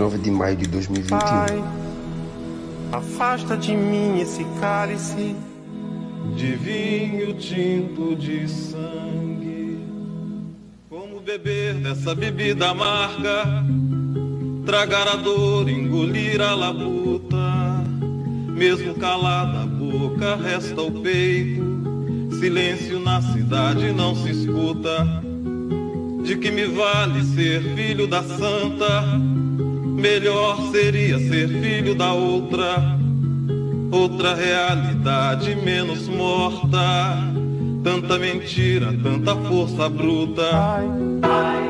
29 de maio de 2021. Pai, afasta de mim esse cálice de vinho tinto de sangue. Como beber dessa bebida amarga, tragar a dor, engolir a labuta. Mesmo calada a boca, resta o peito. Silêncio na cidade não se escuta. De que me vale ser filho da santa? Melhor seria ser filho da outra outra realidade menos morta. Tanta mentira, tanta força bruta. Pai, pai,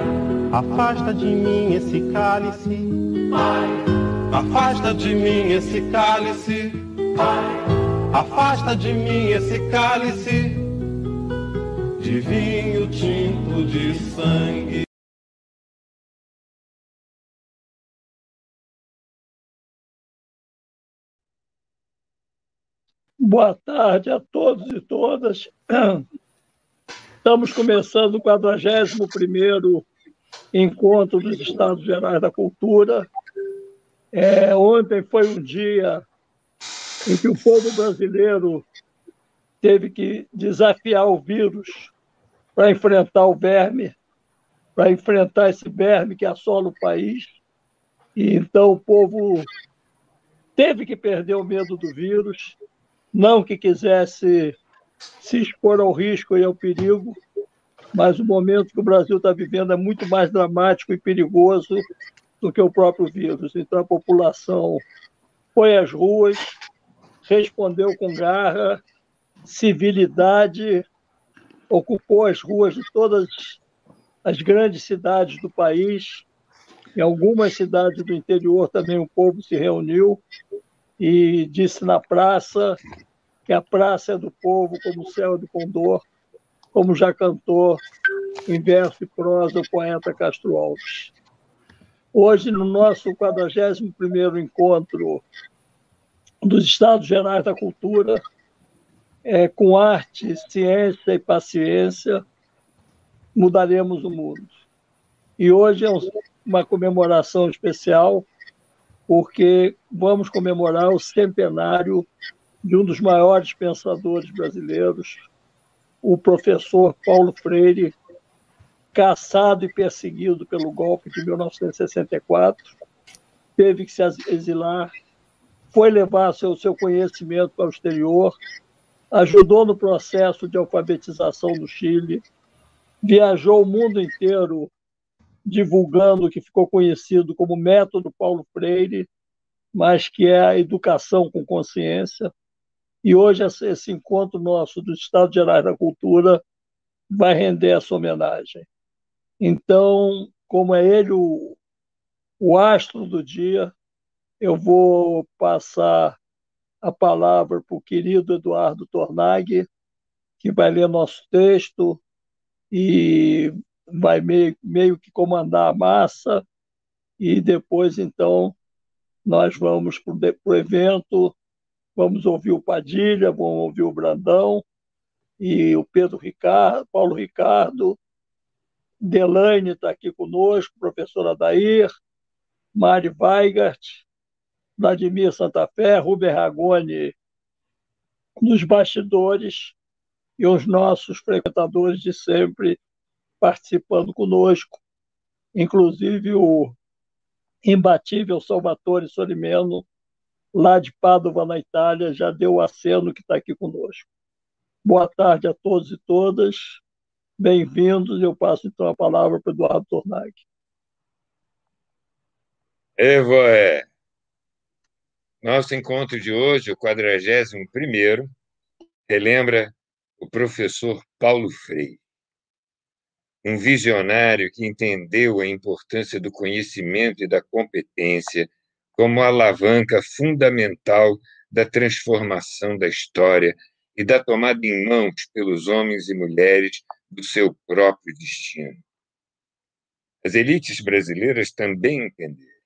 afasta de mim esse cálice. Pai, afasta de mim esse cálice. Pai, afasta de mim esse cálice de vinho tinto de sangue. Boa tarde a todos e todas. Estamos começando o 41º Encontro dos Estados Gerais da Cultura. É, ontem foi um dia em que o povo brasileiro teve que desafiar o vírus para enfrentar o verme, para enfrentar esse verme que assola o país. E então o povo teve que perder o medo do vírus não que quisesse se expor ao risco e ao perigo, mas o momento que o Brasil está vivendo é muito mais dramático e perigoso do que o próprio vírus. Então a população foi às ruas, respondeu com garra, civilidade, ocupou as ruas de todas as grandes cidades do país. Em algumas cidades do interior também o povo se reuniu e disse na praça que a praça é do povo, como o céu é do condor, como já cantou em verso e prosa o poeta Castro Alves. Hoje, no nosso 41º encontro dos Estados Gerais da Cultura, é, com arte, ciência e paciência, mudaremos o mundo. E hoje é uma comemoração especial porque vamos comemorar o centenário de um dos maiores pensadores brasileiros, o professor Paulo Freire, caçado e perseguido pelo golpe de 1964, teve que se exilar, foi levar seu, seu conhecimento para o exterior, ajudou no processo de alfabetização do Chile, viajou o mundo inteiro divulgando o que ficou conhecido como método Paulo Freire, mas que é a educação com consciência. E hoje esse encontro nosso do Estado Gerais da Cultura vai render essa homenagem. Então, como é ele o, o astro do dia, eu vou passar a palavra para o querido Eduardo Tornag, que vai ler nosso texto e vai meio, meio que comandar a massa, e depois, então, nós vamos para o evento, vamos ouvir o Padilha, vamos ouvir o Brandão, e o Pedro Ricardo, Paulo Ricardo, Delaine está aqui conosco, professora Dair, Mari Weigert, Vladimir Santa Fé, Ruber Ragone. Nos bastidores e os nossos frequentadores de sempre participando conosco, inclusive o imbatível Salvatore Solimeno, lá de Padova, na Itália, já deu o aceno que está aqui conosco. Boa tarde a todos e todas, bem-vindos. Eu passo então a palavra para o Eduardo Tornag. Evoé, nosso encontro de hoje, o 41º, relembra o professor Paulo Freire um visionário que entendeu a importância do conhecimento e da competência como alavanca fundamental da transformação da história e da tomada em mãos pelos homens e mulheres do seu próprio destino. As elites brasileiras também entenderam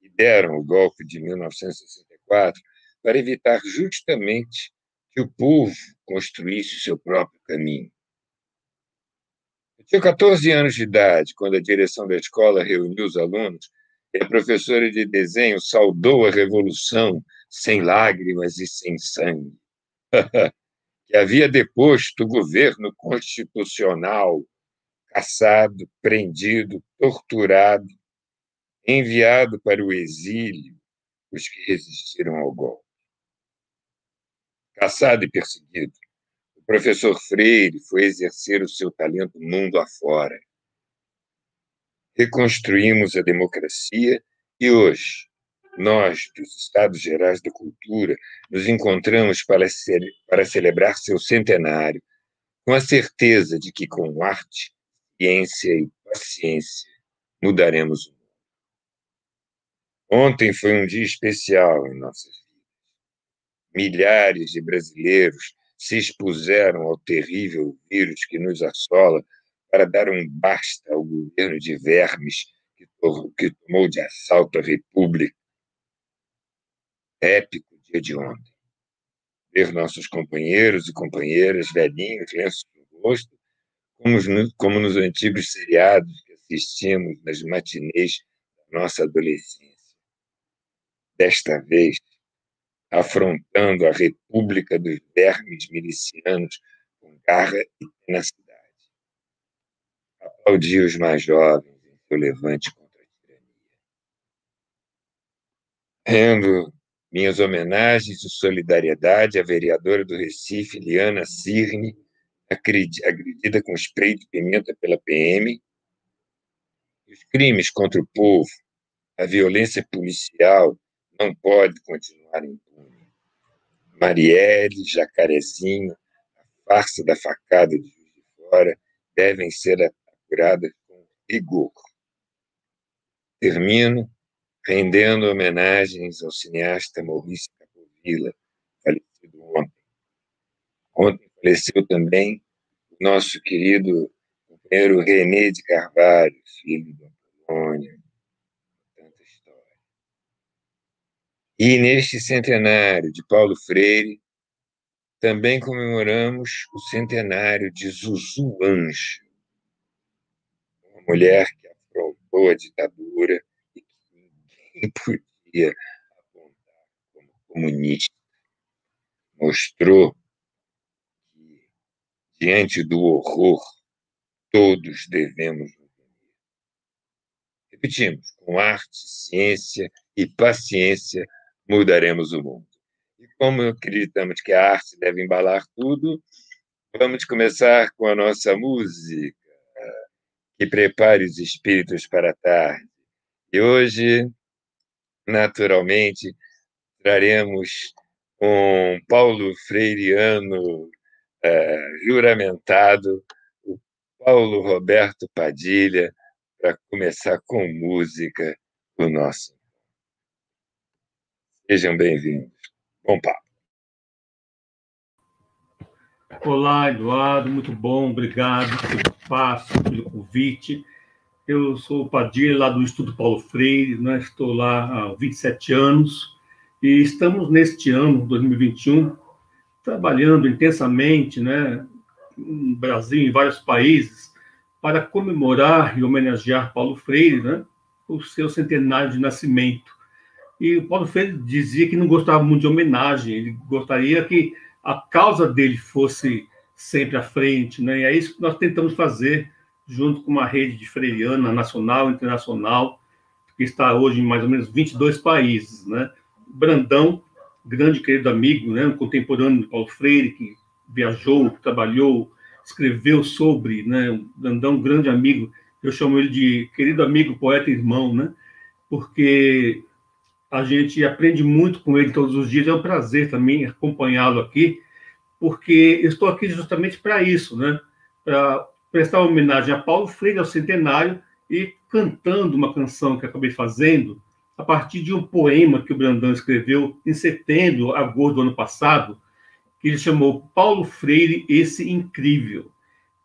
e deram o golpe de 1964 para evitar justamente que o povo construísse o seu próprio caminho. Eu tinha 14 anos de idade quando a direção da escola reuniu os alunos E a professora de desenho saudou a revolução sem lágrimas e sem sangue. que havia deposto o governo constitucional, caçado, prendido, torturado, enviado para o exílio os que resistiram ao golpe. Caçado e perseguido, o professor Freire foi exercer o seu talento mundo afora. Reconstruímos a democracia e hoje, nós, dos Estados Gerais da Cultura, nos encontramos para, ce para celebrar seu centenário, com a certeza de que, com arte, ciência e paciência, mudaremos o mundo. Ontem foi um dia especial em nossas vidas. Milhares de brasileiros se expuseram ao terrível vírus que nos assola para dar um basta ao governo de vermes que, que tomou de assalto a República. Épico dia de ontem. Ver nossos companheiros e companheiras velhinhos, lenços no rosto, como, como nos antigos seriados que assistimos nas matinês da nossa adolescência desta vez afrontando a República dos Vermes Milicianos com garra e tenacidade. Aplaudi os mais jovens em seu levante contra a tirania. Rendo minhas homenagens de solidariedade à vereadora do Recife, Liana Cirne, agredida com spray de pimenta pela PM, os crimes contra o povo, a violência policial não pode continuar impune. Marielle, Jacarezinho, a farsa da facada de Juiz de Fora devem ser apuradas com rigor. Termino rendendo homenagens ao cineasta Maurício Capovilla, falecido ontem. Ontem faleceu também o nosso querido companheiro René de Carvalho, filho do Antônio, E neste centenário de Paulo Freire, também comemoramos o centenário de Zuzu Anjo, uma mulher que afrontou a ditadura e que ninguém podia apontar como comunista. Mostrou que, diante do horror, todos devemos unir. Repetimos, com arte, ciência e paciência, mudaremos o mundo. E como acreditamos que a arte deve embalar tudo, vamos começar com a nossa música, que prepare os espíritos para a tarde. E hoje, naturalmente, traremos um Paulo Freireano uh, juramentado, o Paulo Roberto Padilha, para começar com música o nosso Sejam bem-vindos. Bom papo. Olá, Eduardo, muito bom, obrigado pelo espaço, pelo convite. Eu sou o Padilha, lá do Instituto Paulo Freire, né? estou lá há 27 anos e estamos neste ano, 2021, trabalhando intensamente né, no Brasil e em vários países para comemorar e homenagear Paulo Freire, né, o seu centenário de nascimento. E o Paulo Freire dizia que não gostava muito de homenagem, ele gostaria que a causa dele fosse sempre à frente, né? E é isso que nós tentamos fazer junto com uma rede de freiriana nacional internacional, que está hoje em mais ou menos 22 países, né? Brandão, grande querido amigo, né, um contemporâneo de Paulo Freire, que viajou, trabalhou, escreveu sobre, né, Brandão, grande amigo, eu chamo ele de querido amigo, poeta e irmão, né, porque a gente aprende muito com ele todos os dias. É um prazer também acompanhá-lo aqui, porque estou aqui justamente para isso, né? Para prestar homenagem a Paulo Freire ao centenário e cantando uma canção que acabei fazendo a partir de um poema que o Brandão escreveu em setembro, agosto do ano passado, que ele chamou Paulo Freire, esse incrível.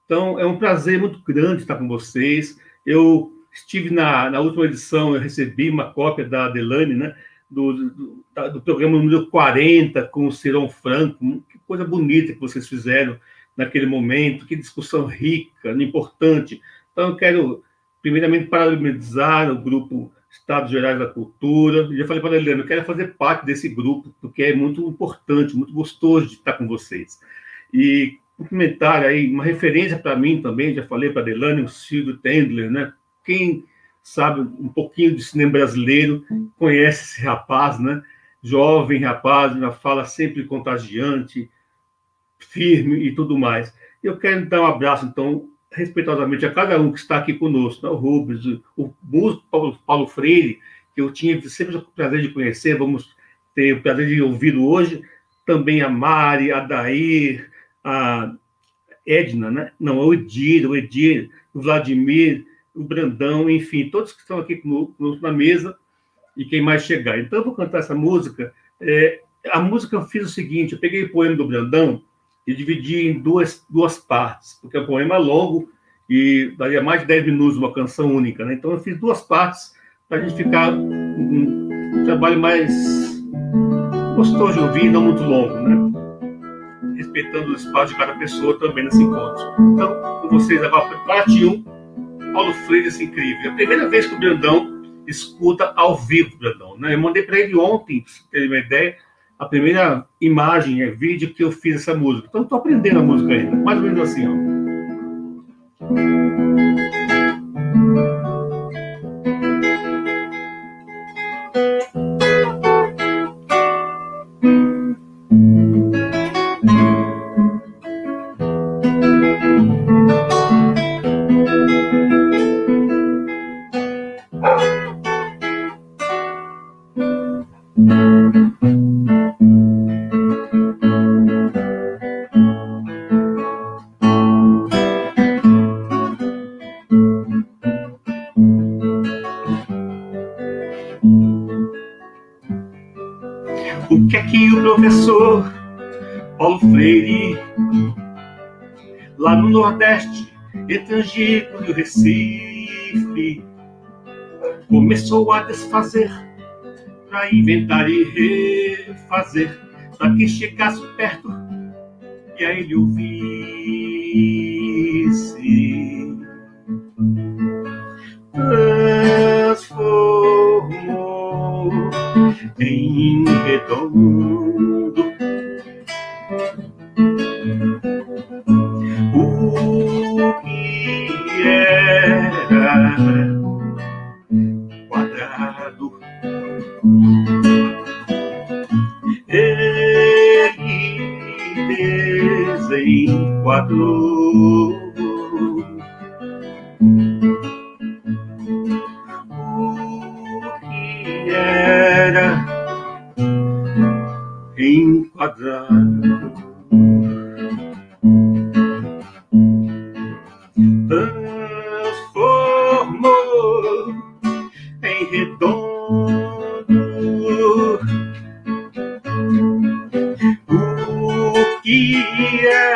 Então, é um prazer muito grande estar com vocês. Eu Estive na, na última edição, eu recebi uma cópia da Adelane, né? Do, do, do, programa número 40 com o Cirão Franco. Que coisa bonita que vocês fizeram naquele momento, que discussão rica, importante. Então, eu quero, primeiramente, parabenizar o grupo Estados Gerais da Cultura. Já falei para a Helena, eu quero fazer parte desse grupo, porque é muito importante, muito gostoso de estar com vocês. E complementar aí, uma referência para mim também, já falei para a Delane, o Silvio Tendler, né? Quem sabe um pouquinho de cinema brasileiro conhece esse rapaz, né? Jovem rapaz, uma fala sempre contagiante, firme e tudo mais. Eu quero dar um abraço, então, respeitosamente a cada um que está aqui conosco, né? o Rubens, o Paulo, Paulo Freire, que eu tinha sempre o prazer de conhecer, vamos ter o prazer de ouvi-lo hoje, também a Mari, a Dair, a Edna, né? não, o Edir, o Edir, o Vladimir, o Brandão, enfim, todos que estão aqui conosco na mesa e quem mais chegar. Então, eu vou cantar essa música. É, a música eu fiz o seguinte: eu peguei o poema do Brandão e dividi em duas, duas partes, porque é um poema longo e daria mais de 10 minutos uma canção única. Né? Então, eu fiz duas partes para a gente ficar um, um, trabalho mais gostoso de ouvir, não muito longo, né? respeitando o espaço de cada pessoa também nesse encontro. Então, com vocês agora, parte 1, Paulo Freire, esse incrível. É a primeira vez que o Brandão escuta ao vivo, Brandão. Né? Eu mandei para ele ontem, para você ter uma ideia, a primeira imagem, é vídeo que eu fiz essa música. Então, estou aprendendo a música ainda. Mais ou menos assim, ó. Lá no Nordeste, entre Angico e o Recife, começou a desfazer, para inventar e refazer, para que chegasse perto e a ele ouvisse. Transformou em redondo quadrado. Ele desenquadrou o que era enquadrado.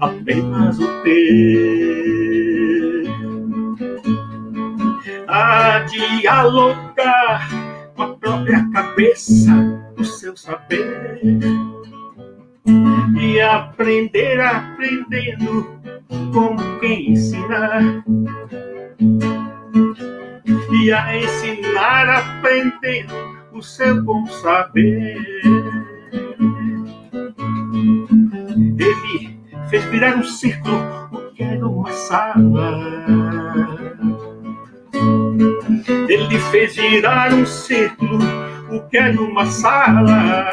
apenas o ter. A dialogar com a própria cabeça, o seu saber. E aprender aprendendo como quem ensinar e a ensinar aprendendo o seu bom saber. Ele fez virar um círculo o que era uma sala. Ele fez virar um círculo o que era uma sala.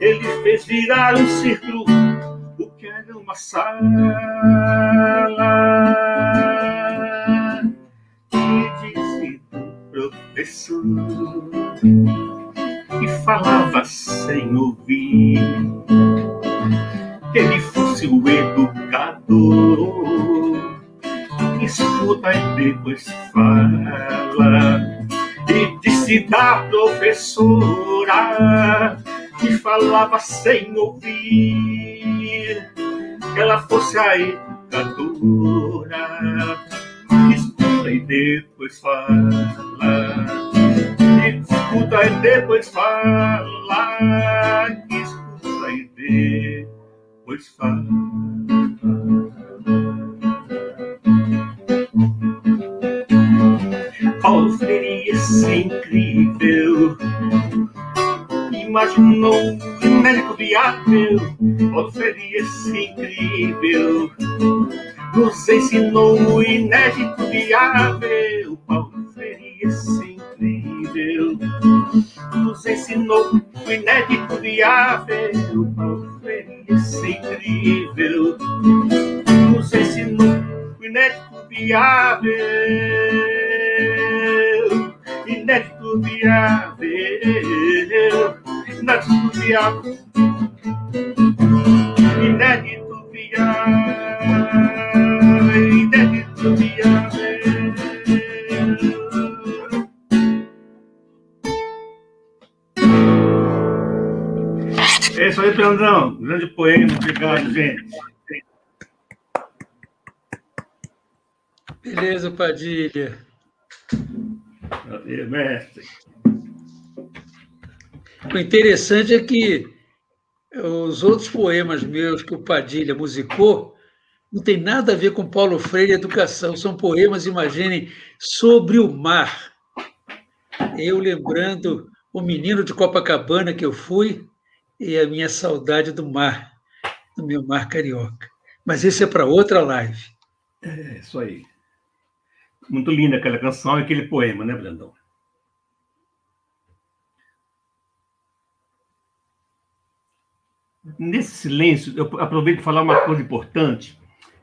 Ele fez virar um círculo o que era uma sala. professor que falava sem ouvir. Que ele fosse o educador, escuta e depois fala. E disse da professora que falava sem ouvir, que ela fosse a educadora, escuta e depois fala. Escuta e depois fala. Escuta e depois fala. Paulo Freire, é incrível imaginou um médico viável, Paulo Freire, é incrível nos ensinou o inédito viável, Paulo Freire, esse incrível nos ensinou o inédito viável, esse é incrível nos ensinou o inédito viável inédito viável, inédito viável, inédito viável, inédito viável. É isso aí, Pedrão. Grande poema. Obrigado, gente. Beleza, Padilha. Mestre. O interessante é que os outros poemas meus que o Padilha musicou não tem nada a ver com Paulo Freire e educação. São poemas, imaginem, sobre o mar. Eu lembrando o menino de Copacabana que eu fui e a minha saudade do mar, do meu mar carioca. Mas isso é para outra live. É, isso aí. Muito linda aquela canção e aquele poema, né, Brandão? Nesse silêncio, eu aproveito para falar uma coisa importante.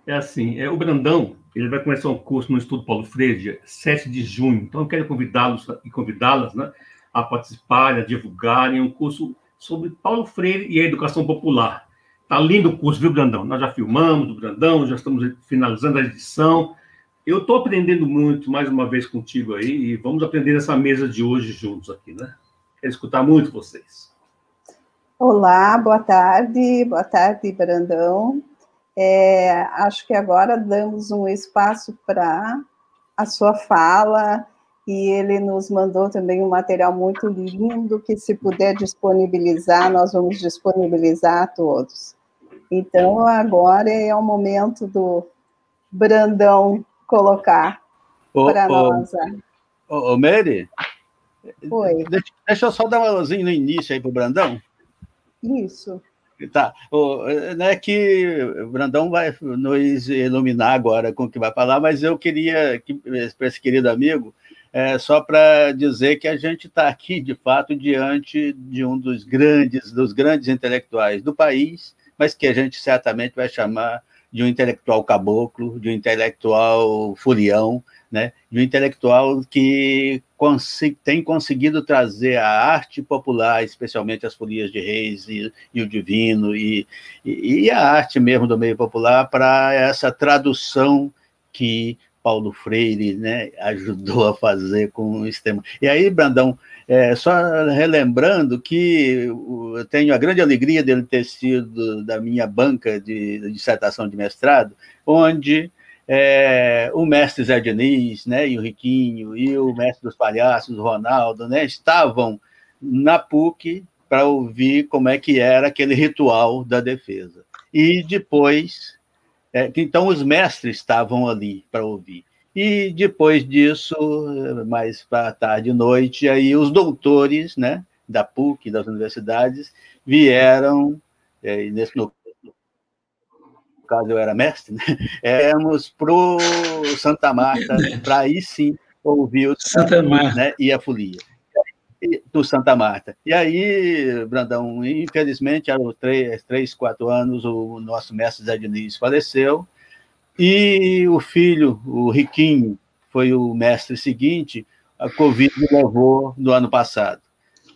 É assim, é, o Brandão ele vai começar um curso no Estudo Paulo Freire, dia 7 de junho. Então, eu quero convidá-los e convidá-las né, a participarem, a divulgarem um curso sobre Paulo Freire e a educação popular. Tá lindo o curso, viu, Brandão? Nós já filmamos o Brandão, já estamos finalizando a edição. Eu estou aprendendo muito, mais uma vez, contigo aí, e vamos aprender nessa mesa de hoje juntos aqui, né? Quero escutar muito vocês. Olá, boa tarde, boa tarde, Brandão. É, acho que agora damos um espaço para a sua fala, e ele nos mandou também um material muito lindo, que se puder disponibilizar, nós vamos disponibilizar a todos. Então, agora é o momento do Brandão colocar para nós. Ô, ô, Mary? Oi. Deixa, deixa, eu só dar uma luzinha no início aí para o Brandão. Isso. Tá. O, não é que o Brandão vai nos iluminar agora com o que vai falar, mas eu queria, que, para esse querido amigo, é, só para dizer que a gente está aqui, de fato, diante de um dos grandes, dos grandes intelectuais do país, mas que a gente certamente vai chamar de um intelectual caboclo, de um intelectual furião, né? de um intelectual que tem conseguido trazer a arte popular, especialmente as folias de reis e, e o divino, e, e, e, a arte mesmo do meio popular, para essa tradução que Paulo Freire né, ajudou a fazer com o sistema. E aí, Brandão, é, só relembrando que eu tenho a grande alegria dele ter sido da minha banca de, dissertação de mestrado, onde é, o mestre Zé Diniz, né, e o Riquinho, e o mestre dos palhaços, o Ronaldo, né, estavam na PUC para ouvir como é que era aquele ritual da defesa. E depois, é, então os mestres estavam ali para ouvir. E depois disso, mais para tarde e noite, aí os doutores né, da PUC, das universidades, vieram, é, nesse no caso eu era mestre, né, éramos para o Santa Marta, para aí sim ouvir o Santa Marta né, e a folia do Santa Marta. E aí, Brandão, infelizmente, há três, três, quatro anos, o nosso mestre Zé Diniz faleceu, e o filho, o Riquinho, foi o mestre seguinte, a Covid levou no ano passado.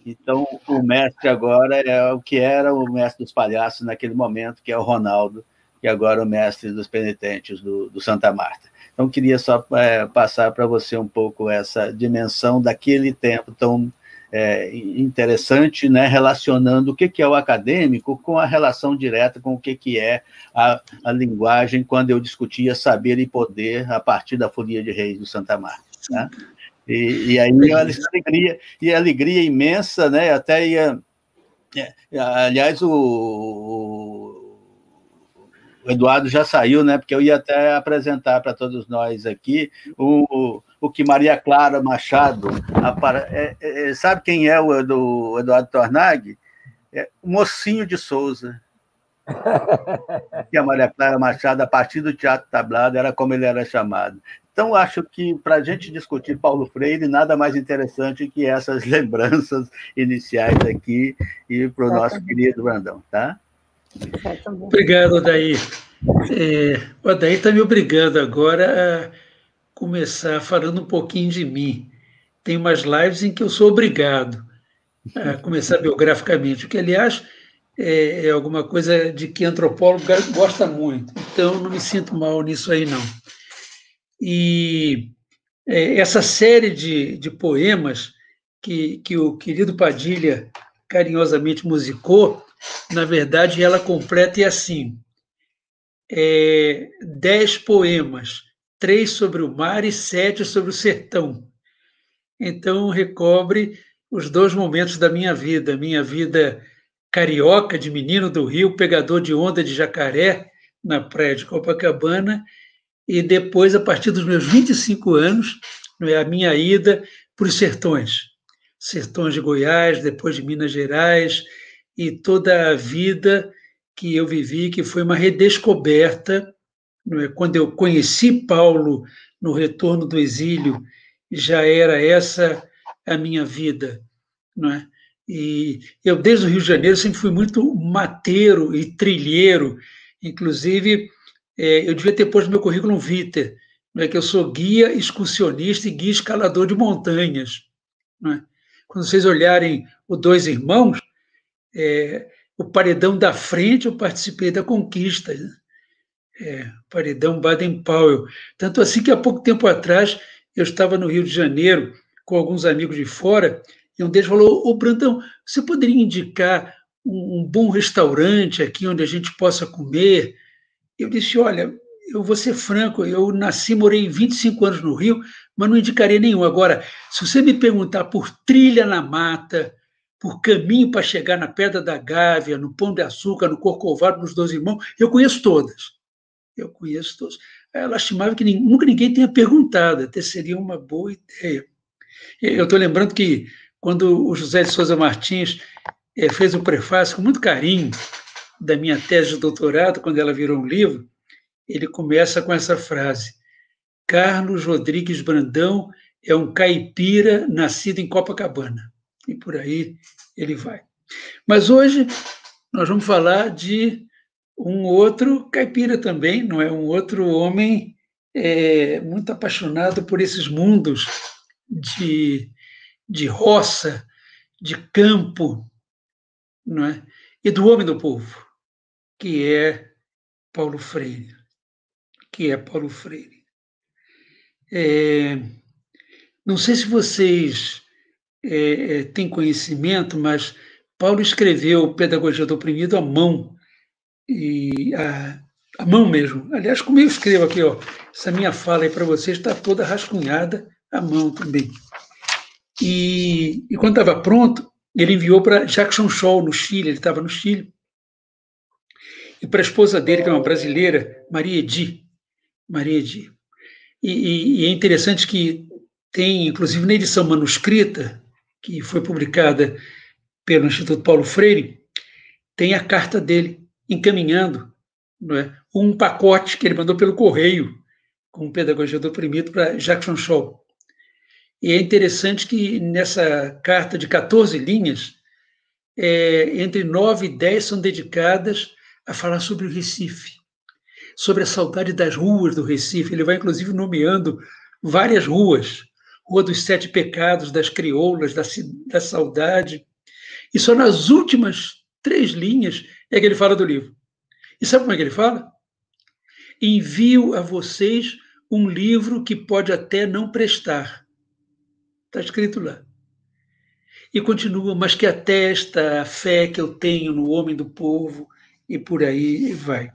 Então, o mestre agora é o que era o mestre dos palhaços naquele momento, que é o Ronaldo, que agora é o mestre dos penitentes do, do Santa Marta. Então, queria só é, passar para você um pouco essa dimensão daquele tempo tão é, interessante, né, relacionando o que, que é o acadêmico com a relação direta com o que, que é a, a linguagem, quando eu discutia saber e poder a partir da Folia de Reis do Santa Marta. Né? E, e aí a alegria, e a alegria imensa, né, até ia... É, aliás, o, o Eduardo já saiu, né? Porque eu ia até apresentar para todos nós aqui o, o que Maria Clara Machado. É, é, é, sabe quem é o, do Eduardo Tornag? É o Mocinho de Souza. que a Maria Clara Machado, a partir do Teatro Tablado, era como ele era chamado. Então, acho que para a gente discutir Paulo Freire, nada mais interessante que essas lembranças iniciais aqui e para o nosso querido Brandão, tá? Obrigado, Odair. É, o Odair está me obrigando agora a começar falando um pouquinho de mim. Tem umas lives em que eu sou obrigado a começar biograficamente, o que, aliás, é, é alguma coisa de que antropólogo gosta muito. Então, não me sinto mal nisso aí, não. E é, essa série de, de poemas que, que o querido Padilha carinhosamente musicou, na verdade, ela completa e assim: é, dez poemas, três sobre o mar e sete sobre o sertão. Então, recobre os dois momentos da minha vida: minha vida carioca, de menino do Rio, pegador de onda de jacaré na praia de Copacabana, e depois, a partir dos meus 25 anos, é a minha ida para os sertões. Sertões de Goiás, depois de Minas Gerais, e toda a vida que eu vivi, que foi uma redescoberta. É? Quando eu conheci Paulo no retorno do exílio, já era essa a minha vida. Não é? E eu, desde o Rio de Janeiro, sempre fui muito mateiro e trilheiro. Inclusive, é, eu devia ter posto meu currículo vitae, não é que eu sou guia excursionista e guia escalador de montanhas. Não é? Quando vocês olharem o Dois Irmãos, é, o paredão da frente, eu participei da conquista. Né? É, paredão Baden-Powell. Tanto assim que há pouco tempo atrás eu estava no Rio de Janeiro com alguns amigos de fora e um deles falou: Ô Brandão, você poderia indicar um, um bom restaurante aqui onde a gente possa comer? Eu disse: Olha, eu vou ser franco, eu nasci, morei 25 anos no Rio, mas não indicaria nenhum. Agora, se você me perguntar por trilha na mata, por caminho para chegar na Pedra da Gávea, no Pão de Açúcar, no Corcovado, nos Dois Irmãos, eu conheço todas. Eu conheço todas. É lastimável que nunca ninguém tenha perguntado, até seria uma boa ideia. Eu estou lembrando que quando o José de Souza Martins é, fez o prefácio com muito carinho da minha tese de doutorado, quando ela virou um livro, ele começa com essa frase: Carlos Rodrigues Brandão é um caipira nascido em Copacabana e por aí ele vai. Mas hoje nós vamos falar de um outro caipira também, não é? Um outro homem é, muito apaixonado por esses mundos de, de roça, de campo, não é? E do homem do povo, que é Paulo Freire, que é Paulo Freire. É, não sei se vocês é, é, tem conhecimento, mas Paulo escreveu Pedagogia do Oprimido à mão, e a, a mão mesmo. Aliás, como eu escrevo aqui, ó, essa minha fala aí para vocês está toda rascunhada à mão também. E, e quando estava pronto, ele enviou para Jackson Shaw, no Chile, ele estava no Chile, e para a esposa dele, que é uma brasileira, Maria Edi. Maria Edi. E, e, e é interessante que tem, inclusive na edição manuscrita, que foi publicada pelo Instituto Paulo Freire, tem a carta dele encaminhando é, um pacote que ele mandou pelo correio com pedagogia do oprimido para Jackson Shaw. E é interessante que nessa carta de 14 linhas, é, entre 9 e 10 são dedicadas a falar sobre o Recife, sobre a saudade das ruas do Recife. Ele vai, inclusive, nomeando várias ruas Rua dos Sete Pecados, das Crioulas, da, da Saudade. E só nas últimas três linhas é que ele fala do livro. E sabe como é que ele fala? envio a vocês um livro que pode até não prestar. Está escrito lá. E continua, mas que atesta a fé que eu tenho no homem do povo, e por aí vai.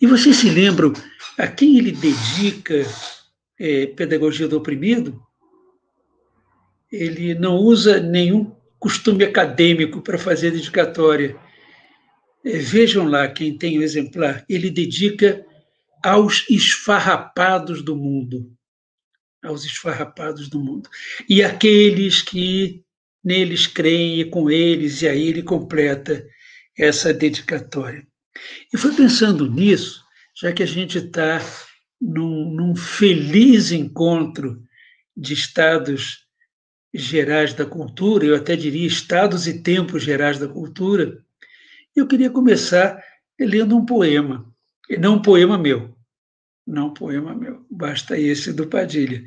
E vocês se lembram a quem ele dedica é, Pedagogia do Oprimido? Ele não usa nenhum costume acadêmico para fazer dedicatória. É, vejam lá quem tem o exemplar. Ele dedica aos esfarrapados do mundo. Aos esfarrapados do mundo. E aqueles que neles creem e com eles, e aí ele completa essa dedicatória. E foi pensando nisso, já que a gente está num, num feliz encontro de estados gerais da cultura, eu até diria estados e tempos gerais da cultura, eu queria começar lendo um poema, e não um poema meu, não um poema meu, basta esse do Padilha.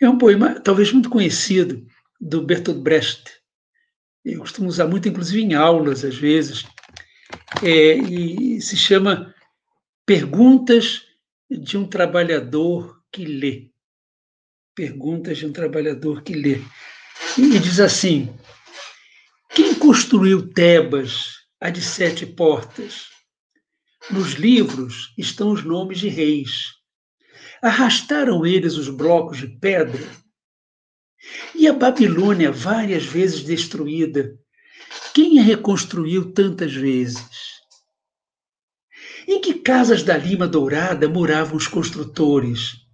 É um poema talvez muito conhecido do Bertolt Brecht. Eu costumo usar muito, inclusive em aulas, às vezes, é, e se chama Perguntas de um Trabalhador que Lê. Perguntas de um Trabalhador que Lê. E diz assim: Quem construiu Tebas, a de sete portas? Nos livros estão os nomes de reis. Arrastaram eles os blocos de pedra? E a Babilônia, várias vezes destruída, quem a reconstruiu tantas vezes? Em que casas da Lima Dourada moravam os construtores?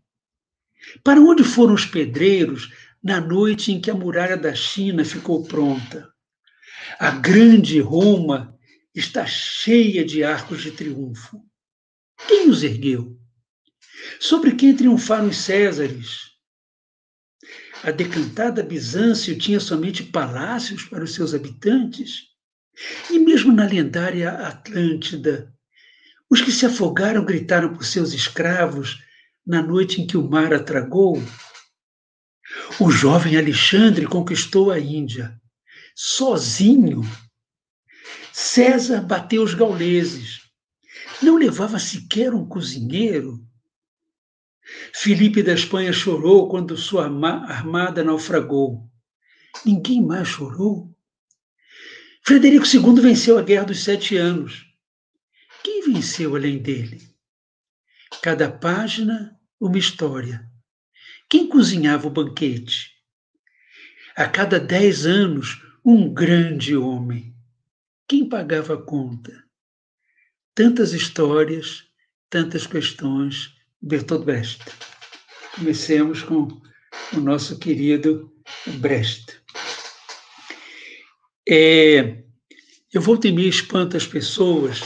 Para onde foram os pedreiros na noite em que a muralha da China ficou pronta? A grande Roma está cheia de arcos de triunfo. Quem os ergueu? Sobre quem triunfaram os Césares? A decantada Bizâncio tinha somente palácios para os seus habitantes? E mesmo na lendária Atlântida, os que se afogaram gritaram por seus escravos na noite em que o mar a tragou? O jovem Alexandre conquistou a Índia, sozinho. César bateu os gauleses. Não levava sequer um cozinheiro. Filipe da Espanha chorou quando sua armada naufragou. Ninguém mais chorou. Frederico II venceu a Guerra dos Sete Anos. Quem venceu além dele? Cada página, uma história. Quem cozinhava o banquete? A cada dez anos, um grande homem. Quem pagava a conta? Tantas histórias, tantas questões Bertolt Brecht. Comecemos com o nosso querido Brecht. É, eu volto e meia espanto as pessoas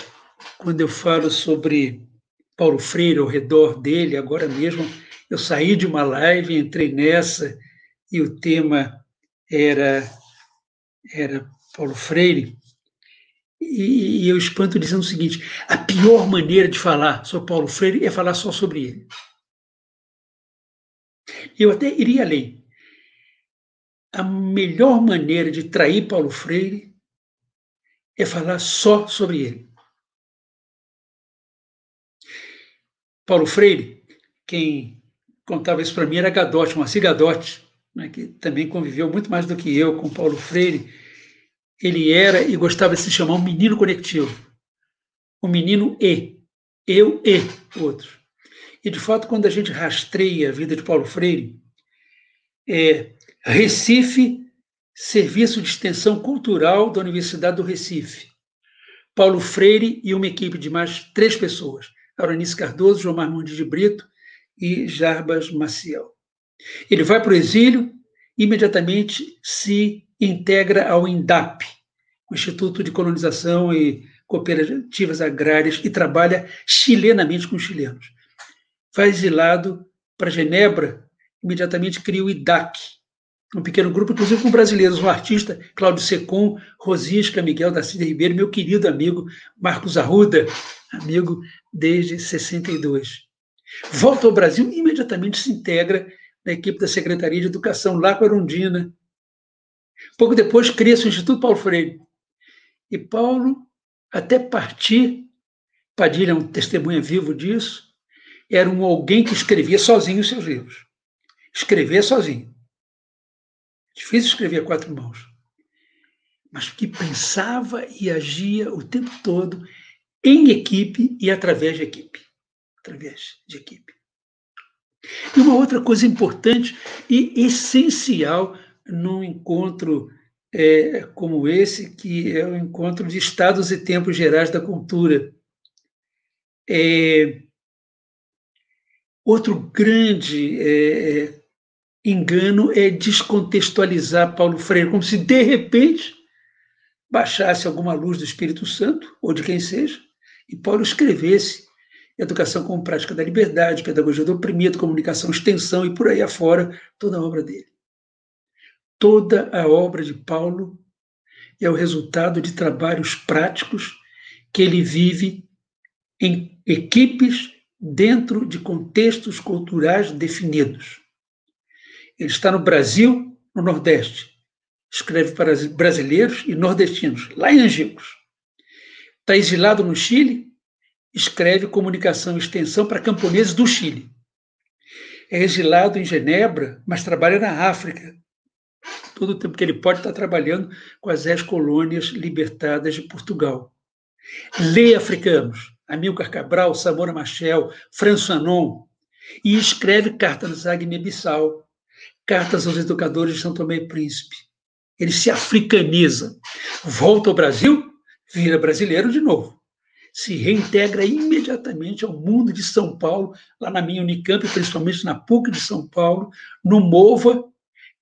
quando eu falo sobre Paulo Freire ao redor dele. Agora mesmo eu saí de uma live, entrei nessa e o tema era era Paulo Freire. E, e eu espanto dizendo o seguinte: a pior maneira de falar sobre Paulo Freire é falar só sobre ele. Eu até iria além. A melhor maneira de trair Paulo Freire é falar só sobre ele. Paulo Freire, quem contava isso para mim era Gadotti, Moacir Gadotti, né, que também conviveu muito mais do que eu com Paulo Freire ele era e gostava de se chamar um menino conectivo. Um menino E. Eu e outro. E, de fato, quando a gente rastreia a vida de Paulo Freire, é Recife, Serviço de Extensão Cultural da Universidade do Recife. Paulo Freire e uma equipe de mais três pessoas. Auronice Cardoso, João Marmonde de Brito e Jarbas Maciel. Ele vai para o exílio, imediatamente se integra ao INDAP, o Instituto de Colonização e Cooperativas Agrárias, e trabalha chilenamente com os chilenos. Vai exilado para Genebra, imediatamente cria o IDAC, um pequeno grupo, inclusive com brasileiros, um artista, Cláudio Secom, Rosisca, Miguel da Cida Ribeiro, meu querido amigo Marcos Arruda, amigo desde 62. Volta ao Brasil e imediatamente se integra na equipe da Secretaria de Educação, lá com Arundina, Pouco depois cria-se o Instituto Paulo Freire. E Paulo, até partir, Padilha é um testemunha vivo disso, era um alguém que escrevia sozinho os seus livros. Escrevia sozinho. Difícil escrever a quatro mãos. Mas que pensava e agia o tempo todo em equipe e através de equipe. Através de equipe. E uma outra coisa importante e essencial num encontro é, como esse, que é o encontro de estados e tempos gerais da cultura. É, outro grande é, é engano é descontextualizar Paulo Freire, como se de repente baixasse alguma luz do Espírito Santo, ou de quem seja, e Paulo escrevesse Educação como Prática da Liberdade, Pedagogia do Oprimido, Comunicação, Extensão e por aí afora, toda a obra dele. Toda a obra de Paulo é o resultado de trabalhos práticos que ele vive em equipes dentro de contextos culturais definidos. Ele está no Brasil, no Nordeste. Escreve para brasileiros e nordestinos, lá em Angicos. Está exilado no Chile, escreve comunicação e extensão para camponeses do Chile. É exilado em Genebra, mas trabalha na África. Todo o tempo que ele pode estar trabalhando com as ex-colônias libertadas de Portugal. Lê africanos, Amilcar Cabral, Samora Machel, François Fanon, e escreve cartas a Guiné-Bissau, cartas aos educadores de São Tomé e Príncipe. Ele se africaniza, volta ao Brasil, vira brasileiro de novo se reintegra imediatamente ao mundo de São Paulo, lá na minha Unicamp, principalmente na PUC de São Paulo, no MOVA,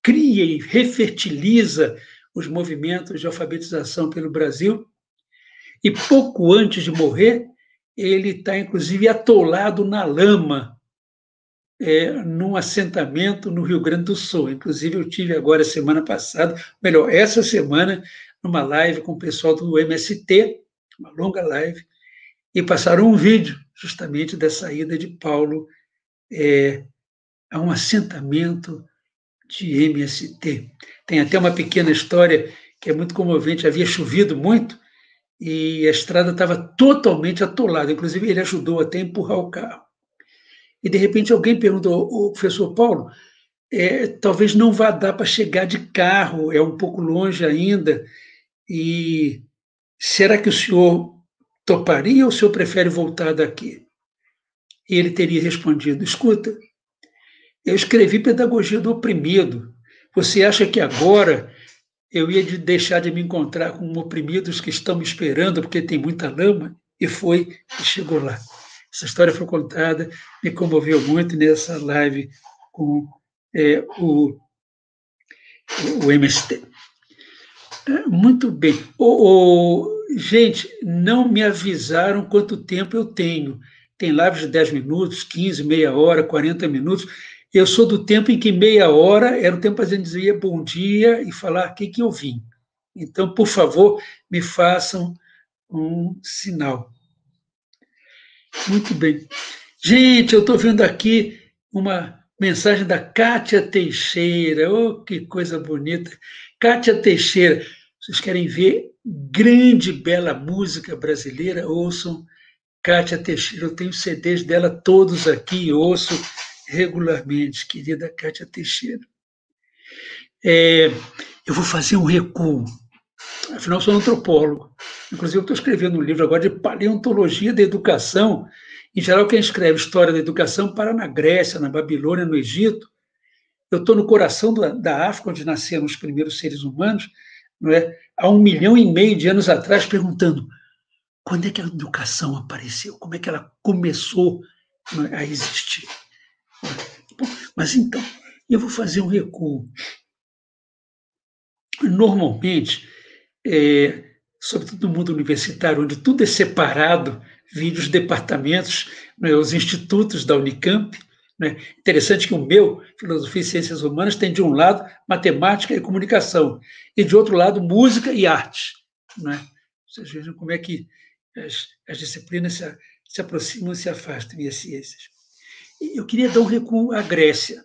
cria e refertiliza os movimentos de alfabetização pelo Brasil. E pouco antes de morrer, ele está, inclusive, atolado na lama, é, num assentamento no Rio Grande do Sul. Inclusive, eu tive agora, semana passada, melhor, essa semana, numa live com o pessoal do MST, uma longa live, e passaram um vídeo justamente da saída de Paulo é, a um assentamento de MST. Tem até uma pequena história que é muito comovente. Havia chovido muito e a estrada estava totalmente atolada. Inclusive, ele ajudou até a empurrar o carro. E, de repente, alguém perguntou ao professor Paulo, é, talvez não vá dar para chegar de carro, é um pouco longe ainda. E será que o senhor toparia ou o senhor prefere voltar daqui? E ele teria respondido: escuta, eu escrevi Pedagogia do Oprimido. Você acha que agora eu ia deixar de me encontrar com oprimidos que estão me esperando porque tem muita lama? E foi e chegou lá. Essa história foi contada, me comoveu muito nessa live com é, o, o MST. É, muito bem. O, o, Gente, não me avisaram quanto tempo eu tenho. Tem lives de 10 minutos, 15, meia hora, 40 minutos. Eu sou do tempo em que meia hora era o tempo para a gente dizer bom dia e falar o que, que eu vim. Então, por favor, me façam um sinal. Muito bem. Gente, eu estou vendo aqui uma mensagem da Kátia Teixeira. Oh, que coisa bonita. Kátia Teixeira, vocês querem ver grande, bela música brasileira, ouçam Kátia Teixeira. Eu tenho CDs dela todos aqui, ouço regularmente, querida Kátia Teixeira. É, eu vou fazer um recuo. Afinal, sou antropólogo. Inclusive, estou escrevendo um livro agora de paleontologia da educação. Em geral, quem escreve história da educação para na Grécia, na Babilônia, no Egito. Eu estou no coração da África, onde nasceram os primeiros seres humanos, não é? há um milhão e meio de anos atrás, perguntando quando é que a educação apareceu, como é que ela começou é, a existir. Bom, mas então, eu vou fazer um recuo. Normalmente, é, sobretudo no mundo universitário, onde tudo é separado, vide os departamentos, né, os institutos da Unicamp, né? Interessante que o meu, Filosofia e Ciências Humanas, tem de um lado matemática e comunicação, e de outro lado música e arte. Né? Vocês vejam como é que as, as disciplinas se, se, aproximam e se afastam, e as ciências. E eu queria dar um recuo à Grécia.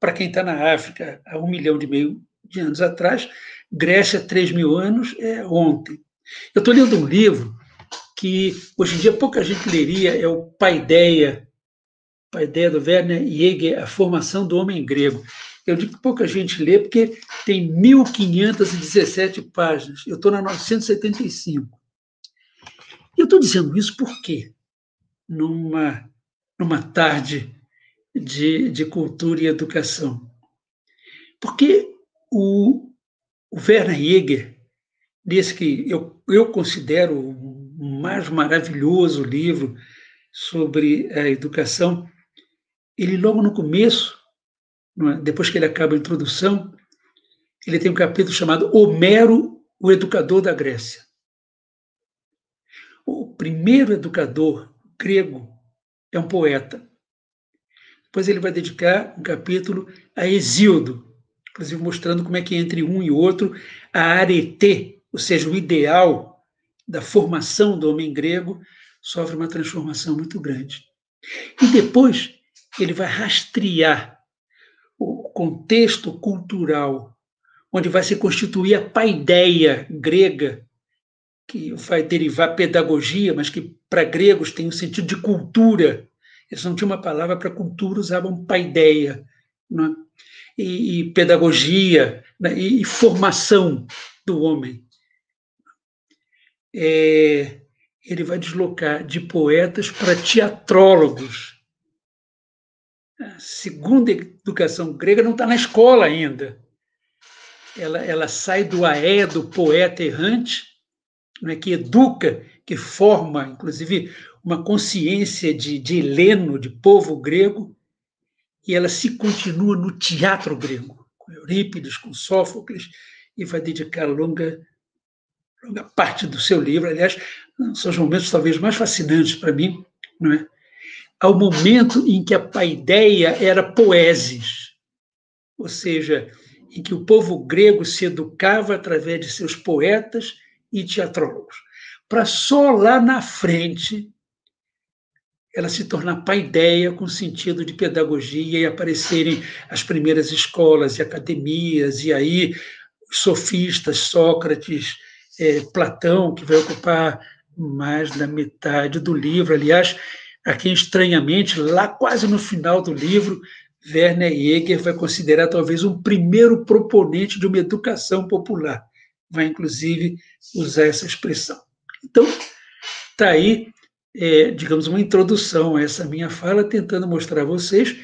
Para quem está na África há um milhão e meio de anos atrás, Grécia, três mil anos, é ontem. Eu estou lendo um livro que hoje em dia pouca gente leria, é o Paideia, Paideia do Werner Jäger, A Formação do Homem Grego. Eu digo que pouca gente lê porque tem 1.517 páginas. Eu estou na 975. Eu estou dizendo isso por quê? Numa, numa tarde de, de cultura e educação. Porque o, o Werner Jäger, desse que eu, eu considero o mais maravilhoso livro sobre a educação, ele logo no começo, é? depois que ele acaba a introdução, ele tem um capítulo chamado Homero, o educador da Grécia. O primeiro educador grego é um poeta. Depois ele vai dedicar um capítulo a Hesíodo, inclusive mostrando como é que entre um e outro a arete, ou seja, o ideal da formação do homem grego, sofre uma transformação muito grande. E depois ele vai rastrear o contexto cultural onde vai se constituir a paideia grega, que vai derivar pedagogia, mas que para gregos tem o um sentido de cultura. Eles não tinham uma palavra para cultura, usavam paideia. Não é? E, e pedagogia né, e, e, formação do homem. É, ele vai deslocar de poetas para teatrólogos. A segunda educação grega não está na escola ainda. Ela, ela sai do aedo poeta errante, né, que educa, que forma, inclusive, uma consciência de, de heleno, de povo grego, e ela se continua no teatro grego, com Eurípides, com Sófocles, e vai dedicar longa, longa parte do seu livro, aliás, são os momentos talvez mais fascinantes para mim, não é? ao momento em que a paideia era poesis, ou seja, em que o povo grego se educava através de seus poetas e teatrólogos, para só lá na frente ela se tornar paideia com sentido de pedagogia e aparecerem as primeiras escolas e academias, e aí sofistas, Sócrates, é, Platão, que vai ocupar mais da metade do livro. Aliás, aqui estranhamente, lá quase no final do livro, Werner Jäger vai considerar talvez um primeiro proponente de uma educação popular. Vai, inclusive, usar essa expressão. Então, está aí é, digamos, uma introdução a essa minha fala, tentando mostrar a vocês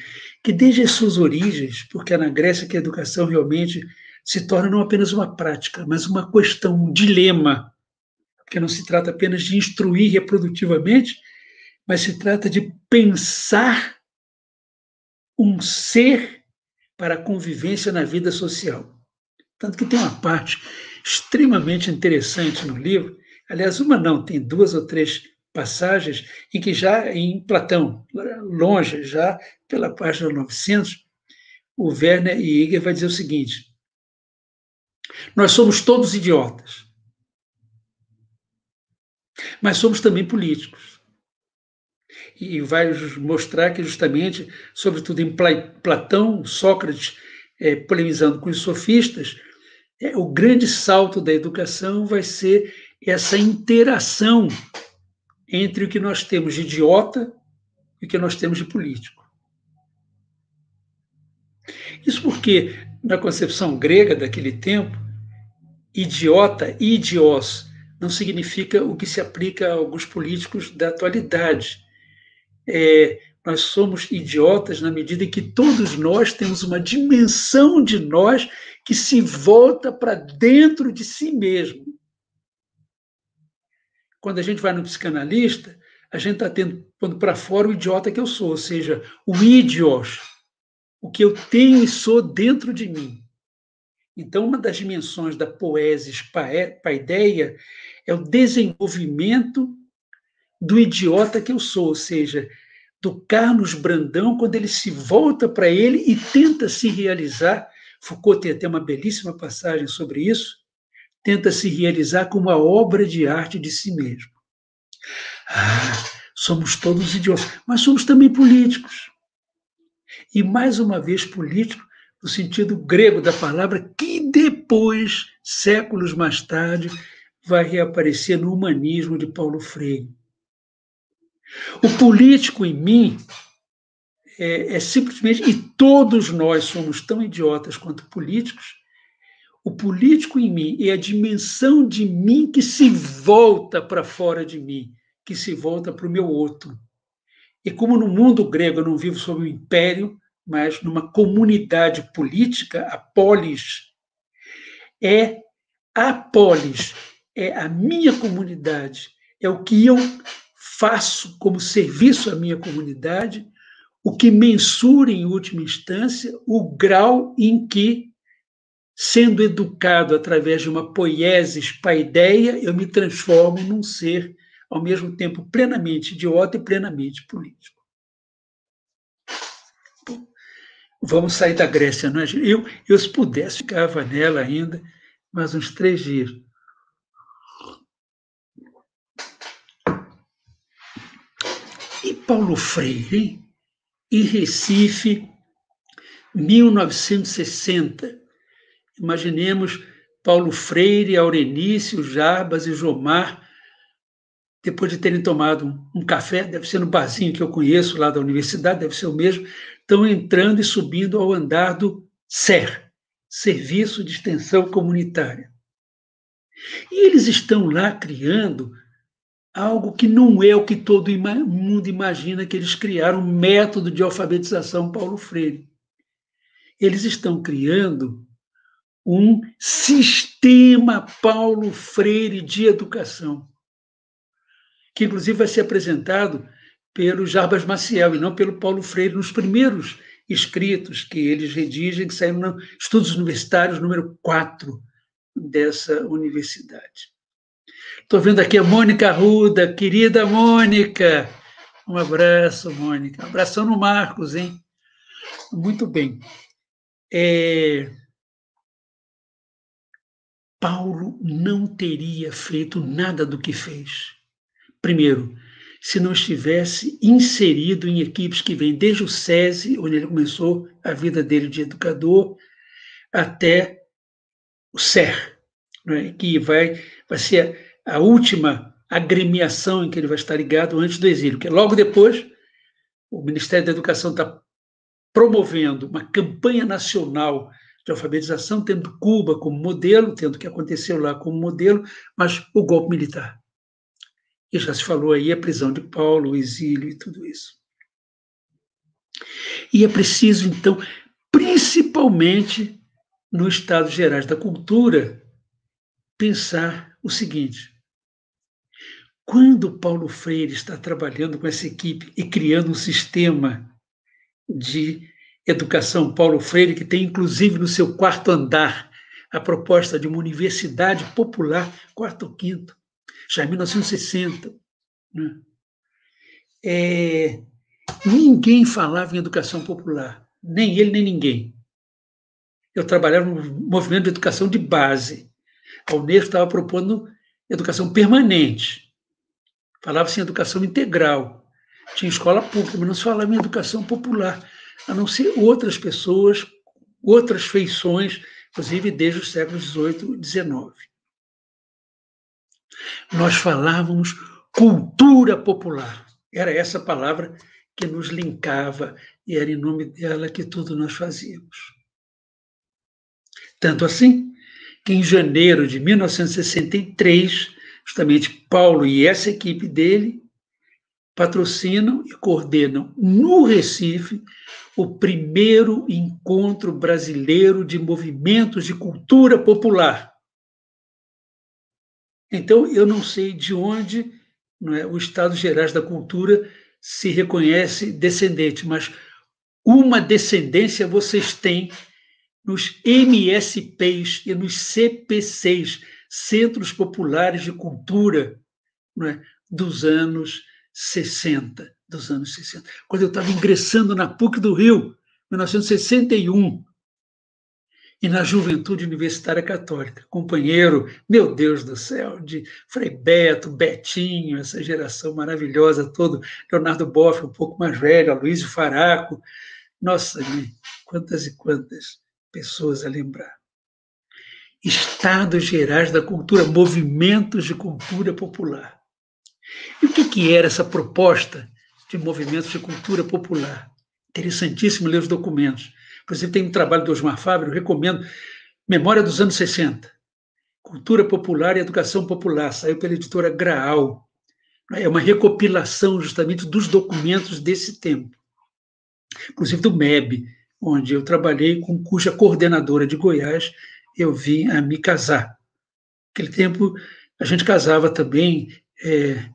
que desde as suas origens, porque é na Grécia que a educação realmente se torna não apenas uma prática, mas uma questão, um dilema, porque não se trata apenas de instruir reprodutivamente, mas se trata de pensar um ser para a convivência na vida social. Tanto que tem uma parte extremamente interessante no livro, aliás, uma não, tem duas ou três passagens em que já em Platão, longe, já pela página 900, o Werner Jäger vai dizer o seguinte: nós somos todos idiotas, mas somos também políticos. E vai mostrar que, justamente, sobretudo em Platão, Sócrates, é, polemizando com os sofistas, é, o grande salto da educação vai ser essa interação entre o que nós temos de idiota e o que nós temos de político. Isso porque, na concepção grega daquele tempo, idiota, idios, não significa o que se aplica a alguns políticos da atualidade. É, nós somos idiotas na medida em que todos nós temos uma dimensão de nós que se volta para dentro de si mesmo. Quando a gente vai no psicanalista, a gente está tendo pondo para fora o idiota que eu sou, ou seja, o idios, o que eu tenho e sou dentro de mim. Então, uma das dimensões da poesis paideia é o desenvolvimento do idiota que eu sou, ou seja, do Carlos Brandão, quando ele se volta para ele e tenta se realizar. Foucault tem até uma belíssima passagem sobre isso, tenta se realizar como a obra de arte de si mesmo. Ah, somos todos idiotas, mas somos também políticos. E mais uma vez político no sentido grego da palavra, que depois, séculos mais tarde, vai reaparecer no humanismo de Paulo Freire. O político em mim é, é simplesmente, e todos nós somos tão idiotas quanto políticos, o político em mim é a dimensão de mim que se volta para fora de mim, que se volta para o meu outro. E como no mundo grego eu não vivo sob um império, mas numa comunidade política, a polis, é a polis, é a minha comunidade, é o que eu faço como serviço à minha comunidade, o que mensura, em última instância, o grau em que, sendo educado através de uma poiesis paideia, eu me transformo num ser, ao mesmo tempo, plenamente idiota e plenamente político. Bom, vamos sair da Grécia, não é? Eu, eu, se pudesse, ficava nela ainda mais uns três dias. E Paulo Freire, em Recife, 1960. Imaginemos Paulo Freire, Aurenício, Jarbas e Jomar, depois de terem tomado um café, deve ser no barzinho que eu conheço lá da universidade, deve ser o mesmo, estão entrando e subindo ao andar do SER, Serviço de Extensão Comunitária. E eles estão lá criando algo que não é o que todo mundo imagina que eles criaram, um método de alfabetização Paulo Freire. Eles estão criando um sistema Paulo Freire de educação, que inclusive vai ser apresentado pelo Jarbas Maciel e não pelo Paulo Freire nos primeiros escritos que eles redigem, que saíram no Estudos Universitários número 4 dessa universidade. Estou vendo aqui a Mônica Ruda, querida Mônica. Um abraço, Mônica. Um abração no Marcos, hein? Muito bem. É... Paulo não teria feito nada do que fez. Primeiro, se não estivesse inserido em equipes que vêm desde o SESI, onde ele começou a vida dele de educador, até o SER, é? que vai, vai ser a última agremiação em que ele vai estar ligado antes do exílio, que logo depois o Ministério da Educação está promovendo uma campanha nacional de alfabetização, tendo Cuba como modelo, tendo o que aconteceu lá como modelo, mas o golpe militar. E já se falou aí a prisão de Paulo, o exílio e tudo isso. E é preciso, então, principalmente no Estado Gerais da Cultura, pensar o seguinte: quando Paulo Freire está trabalhando com essa equipe e criando um sistema de educação Paulo Freire, que tem inclusive no seu quarto andar a proposta de uma universidade popular, quarto ou quinto, já em 1960. Né? É, ninguém falava em educação popular, nem ele, nem ninguém. Eu trabalhava no movimento de educação de base. A Unesco estava propondo educação permanente, Falava-se em educação integral. Tinha escola pública, mas não se falava em educação popular, a não ser outras pessoas, outras feições, inclusive desde os séculos XVIII e XIX. Nós falávamos cultura popular. Era essa palavra que nos linkava e era em nome dela que tudo nós fazíamos. Tanto assim que em janeiro de 1963 justamente Paulo e essa equipe dele patrocinam e coordenam no Recife o primeiro encontro brasileiro de movimentos de cultura popular. Então, eu não sei de onde é, o Estado Gerais da Cultura se reconhece descendente, mas uma descendência vocês têm nos MSPs e nos CPCs, centros populares de cultura é? dos anos 60. Dos anos 60. Quando eu estava ingressando na PUC do Rio, 1961, e na Juventude Universitária Católica, companheiro, meu Deus do céu, de Frei Beto, Betinho, essa geração maravilhosa toda, Leonardo Boff, um pouco mais velho, Luiz Faraco, nossa, quantas e quantas pessoas a lembrar. Estados Gerais da Cultura, movimentos de cultura popular. E o que, que era essa proposta de movimentos de cultura popular? Interessantíssimo ler os documentos. Inclusive, tem um trabalho do Osmar Fábio, recomendo, Memória dos anos 60. Cultura Popular e Educação Popular, saiu pela editora Graal. É uma recopilação justamente dos documentos desse tempo, inclusive do MEB, onde eu trabalhei, com cuja coordenadora de Goiás eu vim a me casar. Naquele tempo, a gente casava também é,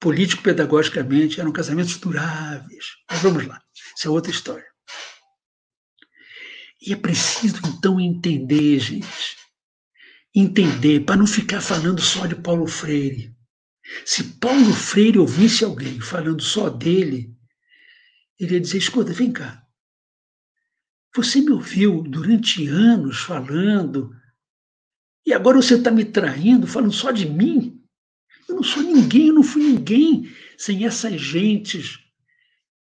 político-pedagogicamente, eram casamentos duráveis. Mas vamos lá, isso é outra história. E é preciso, então, entender, gente, entender, para não ficar falando só de Paulo Freire. Se Paulo Freire ouvisse alguém falando só dele, ele ia dizer: escuta, vem cá. Você me ouviu durante anos falando, e agora você está me traindo, falando só de mim? Eu não sou ninguém, eu não fui ninguém sem essas gentes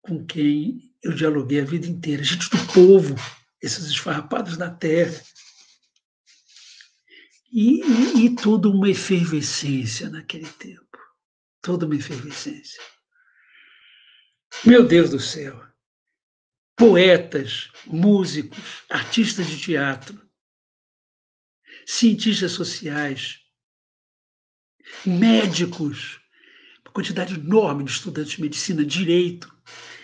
com quem eu dialoguei a vida inteira, gente do povo, esses esfarrapados da terra. E, e, e toda uma efervescência naquele tempo. Toda uma efervescência. Meu Deus do céu. Poetas, músicos, artistas de teatro, cientistas sociais, médicos, uma quantidade enorme de estudantes de medicina, direito,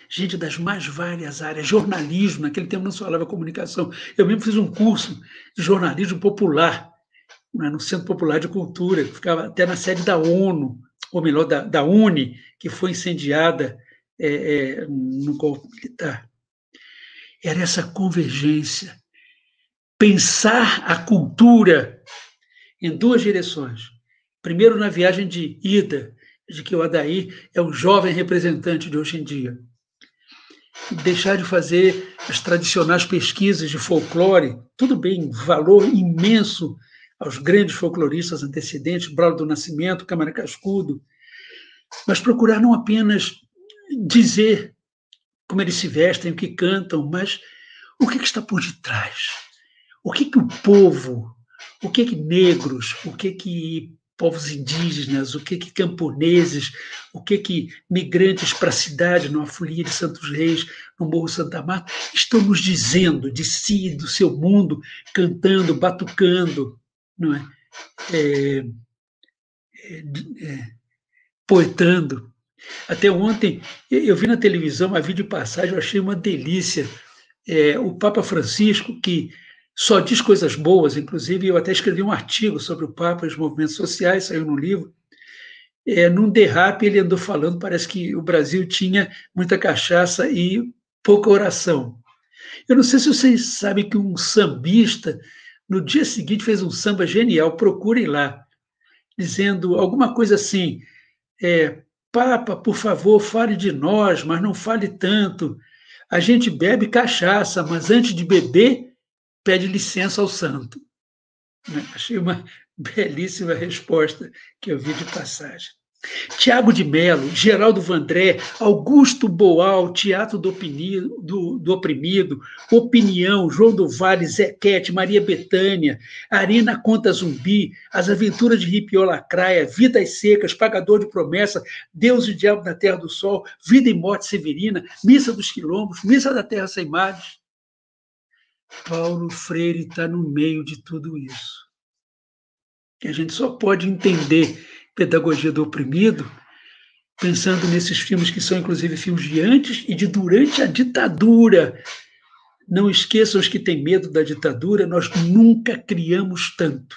gente das mais várias áreas, jornalismo, naquele tempo não se falava comunicação. Eu mesmo fiz um curso de jornalismo popular no Centro Popular de Cultura, que ficava até na sede da ONU, ou melhor, da, da UNE, que foi incendiada é, é, no golpe militar. Era essa convergência. Pensar a cultura em duas direções. Primeiro, na viagem de ida, de que o Adair é um jovem representante de hoje em dia. Deixar de fazer as tradicionais pesquisas de folclore, tudo bem, valor imenso aos grandes folcloristas antecedentes, Braulio do Nascimento, Câmara Cascudo, mas procurar não apenas dizer como eles se vestem, o que cantam, mas o que, que está por detrás? O que, que o povo, o que, que negros, o que, que povos indígenas, o que que camponeses, o que que migrantes para a cidade, numa folia de Santos Reis, no Morro Santa Marta, estão nos dizendo de si, do seu mundo, cantando, batucando, não é? é, é, é poetando. Até ontem, eu vi na televisão uma vídeo passagem, eu achei uma delícia. É, o Papa Francisco, que só diz coisas boas, inclusive eu até escrevi um artigo sobre o Papa e os movimentos sociais, saiu no livro. É, num derrape, ele andou falando, parece que o Brasil tinha muita cachaça e pouca oração. Eu não sei se vocês sabem que um sambista no dia seguinte fez um samba genial, procurem lá, dizendo alguma coisa assim: é, Papa, por favor, fale de nós, mas não fale tanto. A gente bebe cachaça, mas antes de beber, pede licença ao santo. Né? Achei uma belíssima resposta que eu vi de passagem. Tiago de Melo, Geraldo Vandré, Augusto Boal, Teatro do, Opinido, do, do Oprimido, Opinião, João do Vale, Zequete, Maria Betânia, Arena Conta Zumbi, As Aventuras de Ripio Lacraia, Vidas Secas, Pagador de Promessa, Deus e Diabo na Terra do Sol, Vida e Morte Severina, Missa dos Quilombos, Missa da Terra Sem Mares. Paulo Freire está no meio de tudo isso. Que a gente só pode entender Pedagogia do Oprimido, pensando nesses filmes que são inclusive filmes de antes e de durante a ditadura. Não esqueçam os que têm medo da ditadura, nós nunca criamos tanto,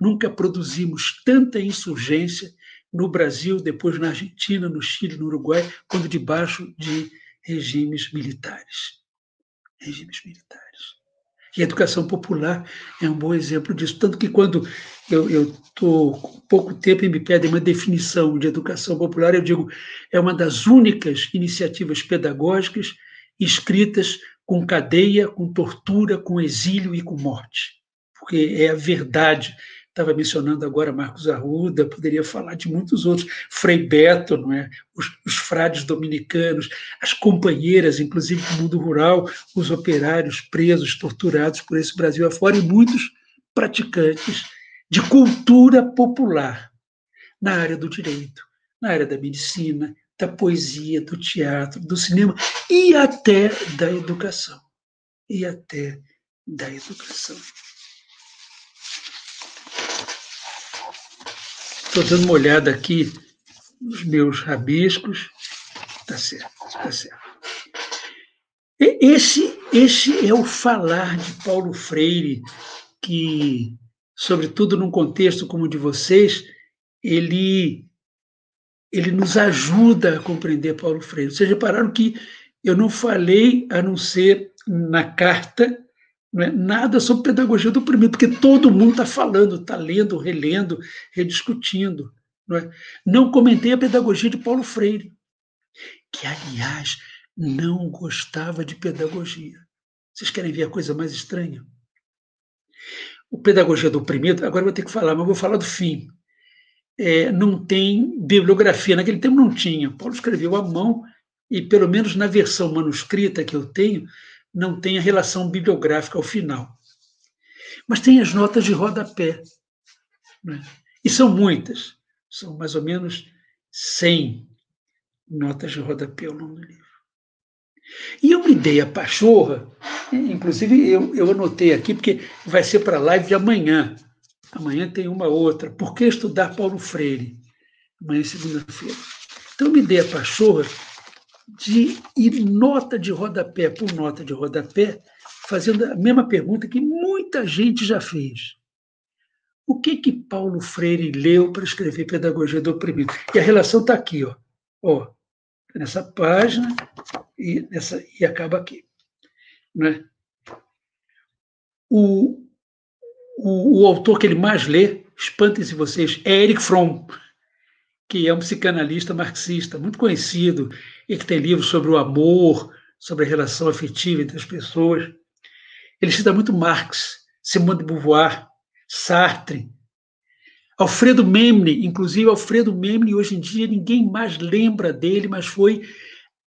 nunca produzimos tanta insurgência no Brasil, depois na Argentina, no Chile, no Uruguai, quando debaixo de regimes militares. Regimes militares. E a educação popular é um bom exemplo disso. Tanto que quando eu estou com pouco tempo e me pedem uma definição de educação popular, eu digo é uma das únicas iniciativas pedagógicas escritas com cadeia, com tortura, com exílio e com morte. Porque é a verdade estava mencionando agora Marcos Arruda, poderia falar de muitos outros, Frei Beto, não é? os, os frades dominicanos, as companheiras, inclusive do mundo rural, os operários presos, torturados por esse Brasil afora, e muitos praticantes de cultura popular na área do direito, na área da medicina, da poesia, do teatro, do cinema e até da educação. E até da educação. Estou dando uma olhada aqui nos meus rabiscos. Tá certo, tá certo. Esse, esse é o falar de Paulo Freire, que, sobretudo num contexto como o de vocês, ele, ele nos ajuda a compreender Paulo Freire. Vocês repararam que eu não falei, a não ser na carta, é? nada sobre pedagogia do oprimido, porque todo mundo está falando, está lendo, relendo, rediscutindo. Não, é? não comentei a pedagogia de Paulo Freire, que, aliás, não gostava de pedagogia. Vocês querem ver a coisa mais estranha? O Pedagogia do Oprimido, agora vou ter que falar, mas vou falar do fim. É, não tem bibliografia. Naquele tempo não tinha. Paulo escreveu à mão, e pelo menos na versão manuscrita que eu tenho, não tem a relação bibliográfica ao final. Mas tem as notas de rodapé. Né? E são muitas. São mais ou menos 100 notas de rodapé ao longo do livro. E eu me dei a pachorra, inclusive eu, eu anotei aqui, porque vai ser para a live de amanhã. Amanhã tem uma outra. Por que estudar Paulo Freire? Amanhã é segunda-feira. Então, eu me dei a pachorra de ir nota de rodapé por nota de rodapé, fazendo a mesma pergunta que muita gente já fez. O que que Paulo Freire leu para escrever Pedagogia do Oprimido? E a relação está aqui, ó. ó nessa página e, nessa, e acaba aqui. Né? O, o, o autor que ele mais lê, espantem-se vocês, é Eric Fromm, que é um psicanalista marxista muito conhecido e que tem livros sobre o amor, sobre a relação afetiva entre as pessoas. Ele cita muito Marx, Simone de Beauvoir, Sartre, Alfredo Memne, inclusive Alfredo Memne, hoje em dia ninguém mais lembra dele, mas foi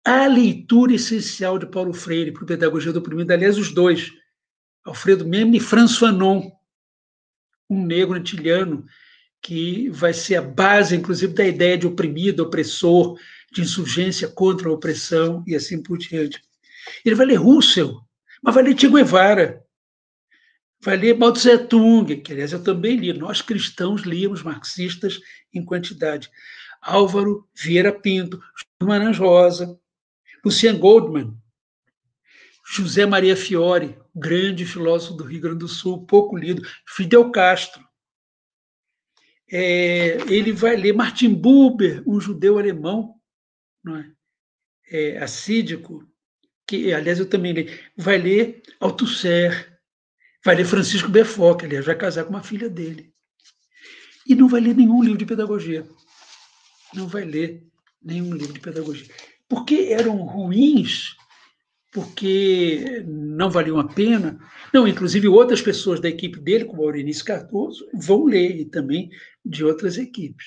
a leitura essencial de Paulo Freire para a Pedagogia do Oprimido. Aliás, os dois, Alfredo Memne e François Fanon, um negro antilhano, que vai ser a base, inclusive, da ideia de oprimido, opressor, de insurgência contra a opressão e assim por diante. Ele vai ler Russell, mas vai ler Che Guevara, vai ler Mao Tse Tung, que aliás eu também li. Nós cristãos líamos marxistas em quantidade. Álvaro Vieira Pinto, Guimarães Rosa, Lucian Goldman, José Maria Fiore, grande filósofo do Rio Grande do Sul, pouco lido, Fidel Castro. É, ele vai ler Martin Buber, um judeu alemão, não é? É, assídico, que, aliás, eu também li. Vai ler Althusser, Vai ler Francisco Befó, que aliás vai casar com uma filha dele. E não vai ler nenhum livro de pedagogia. Não vai ler nenhum livro de pedagogia. Porque eram ruins, porque não valiam a pena. Não, inclusive outras pessoas da equipe dele, como Aurenice Cardoso, vão ler, e também de outras equipes.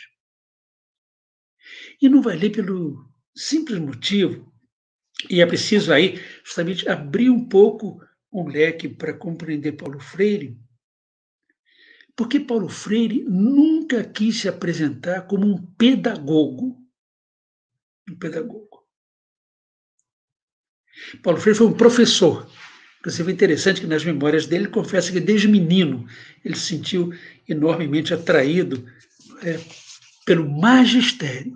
E não vai ler pelo simples motivo, e é preciso aí justamente abrir um pouco um leque para compreender Paulo Freire, porque Paulo Freire nunca quis se apresentar como um pedagogo. Um pedagogo. Paulo Freire foi um professor. Inclusive, é interessante que nas memórias dele ele confessa que desde menino ele se sentiu enormemente atraído é, pelo magistério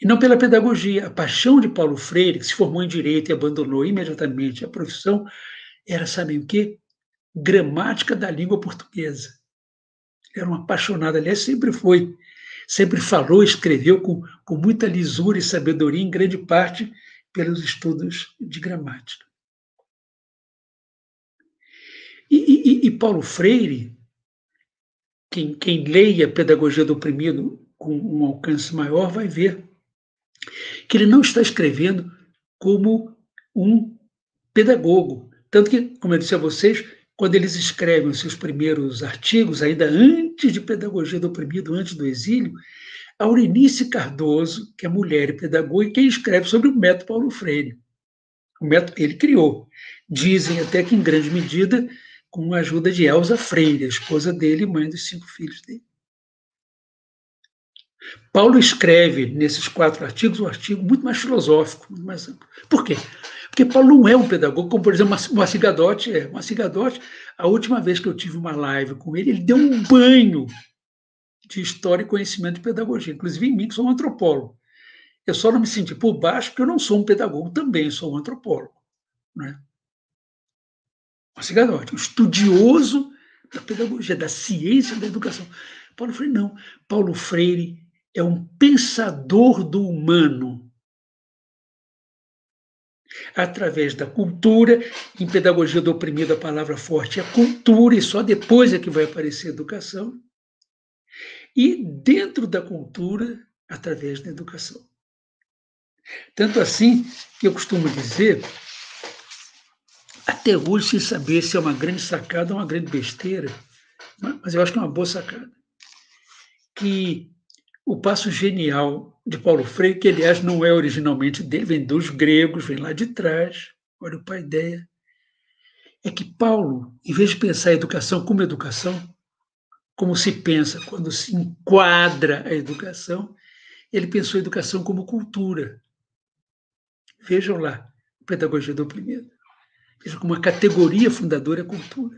e não pela pedagogia. A paixão de Paulo Freire, que se formou em direito e abandonou imediatamente a profissão, era, sabem o quê? Gramática da língua portuguesa. Era um apaixonado, aliás, sempre foi. Sempre falou, escreveu com, com muita lisura e sabedoria, em grande parte pelos estudos de gramática. E, e, e Paulo Freire, quem, quem leia Pedagogia do Oprimido com um alcance maior, vai ver que ele não está escrevendo como um pedagogo. Tanto que, como eu disse a vocês, quando eles escrevem os seus primeiros artigos, ainda antes de Pedagogia do Oprimido, antes do exílio, a Aurenice Cardoso, que é mulher e pedagoga, quem escreve sobre o método Paulo Freire. O método ele criou. Dizem até que, em grande medida, com a ajuda de Elsa Freire, a esposa dele e mãe dos cinco filhos dele. Paulo escreve nesses quatro artigos um artigo muito mais filosófico, muito mais amplo. Por quê? Porque Paulo não é um pedagogo, como, por exemplo, Moacir Gadotti é. Moacir Gadotti, a última vez que eu tive uma live com ele, ele deu um banho de história e conhecimento de pedagogia, inclusive em mim, que sou um antropólogo. Eu só não me senti por baixo porque eu não sou um pedagogo também, sou um antropólogo. Né? Moacir Gadotti, um estudioso da pedagogia, da ciência da educação. Paulo Freire não. Paulo Freire é um pensador do humano. Através da cultura, em pedagogia do oprimido, a palavra forte é cultura, e só depois é que vai aparecer educação. E dentro da cultura, através da educação. Tanto assim que eu costumo dizer, até hoje, sem saber se é uma grande sacada ou uma grande besteira, mas eu acho que é uma boa sacada, que o passo genial de Paulo Freire, que aliás não é originalmente dele, vem dos gregos, vem lá de trás, olha o ideia, é que Paulo, em vez de pensar a educação como educação, como se pensa quando se enquadra a educação, ele pensou a educação como cultura. Vejam lá, Pedagogia do Oprimido. Vejam como uma categoria fundadora a cultura.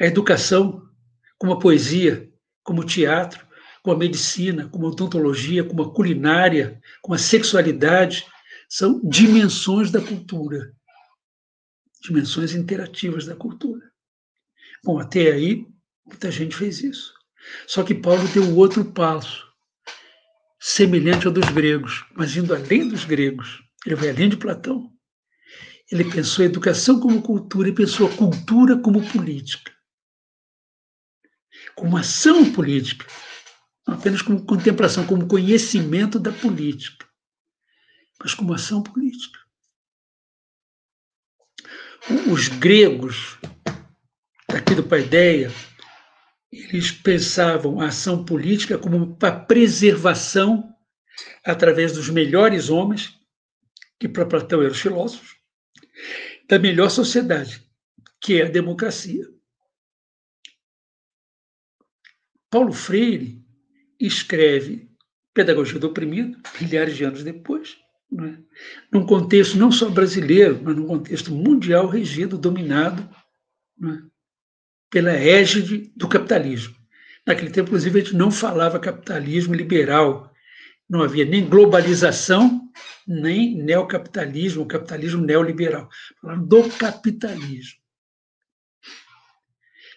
A educação como a poesia, como o teatro, com a medicina, com a odontologia, com a culinária, com a sexualidade, são dimensões da cultura, dimensões interativas da cultura. Bom, até aí, muita gente fez isso. Só que Paulo deu outro passo, semelhante ao dos gregos, mas indo além dos gregos. Ele vai além de Platão. Ele pensou a educação como cultura e pensou a cultura como política. Como ação política apenas como contemplação, como conhecimento da política, mas como ação política. Os gregos, aqui do Paideia, eles pensavam a ação política como a preservação, através dos melhores homens, que para Platão eram os filósofos, da melhor sociedade, que é a democracia. Paulo Freire escreve Pedagogia do Oprimido, milhares de anos depois, é? num contexto não só brasileiro, mas num contexto mundial regido, dominado é? Pela égide do capitalismo. Naquele tempo, inclusive, a gente não falava capitalismo liberal, não havia nem globalização, nem neocapitalismo, capitalismo neoliberal. Falando do capitalismo.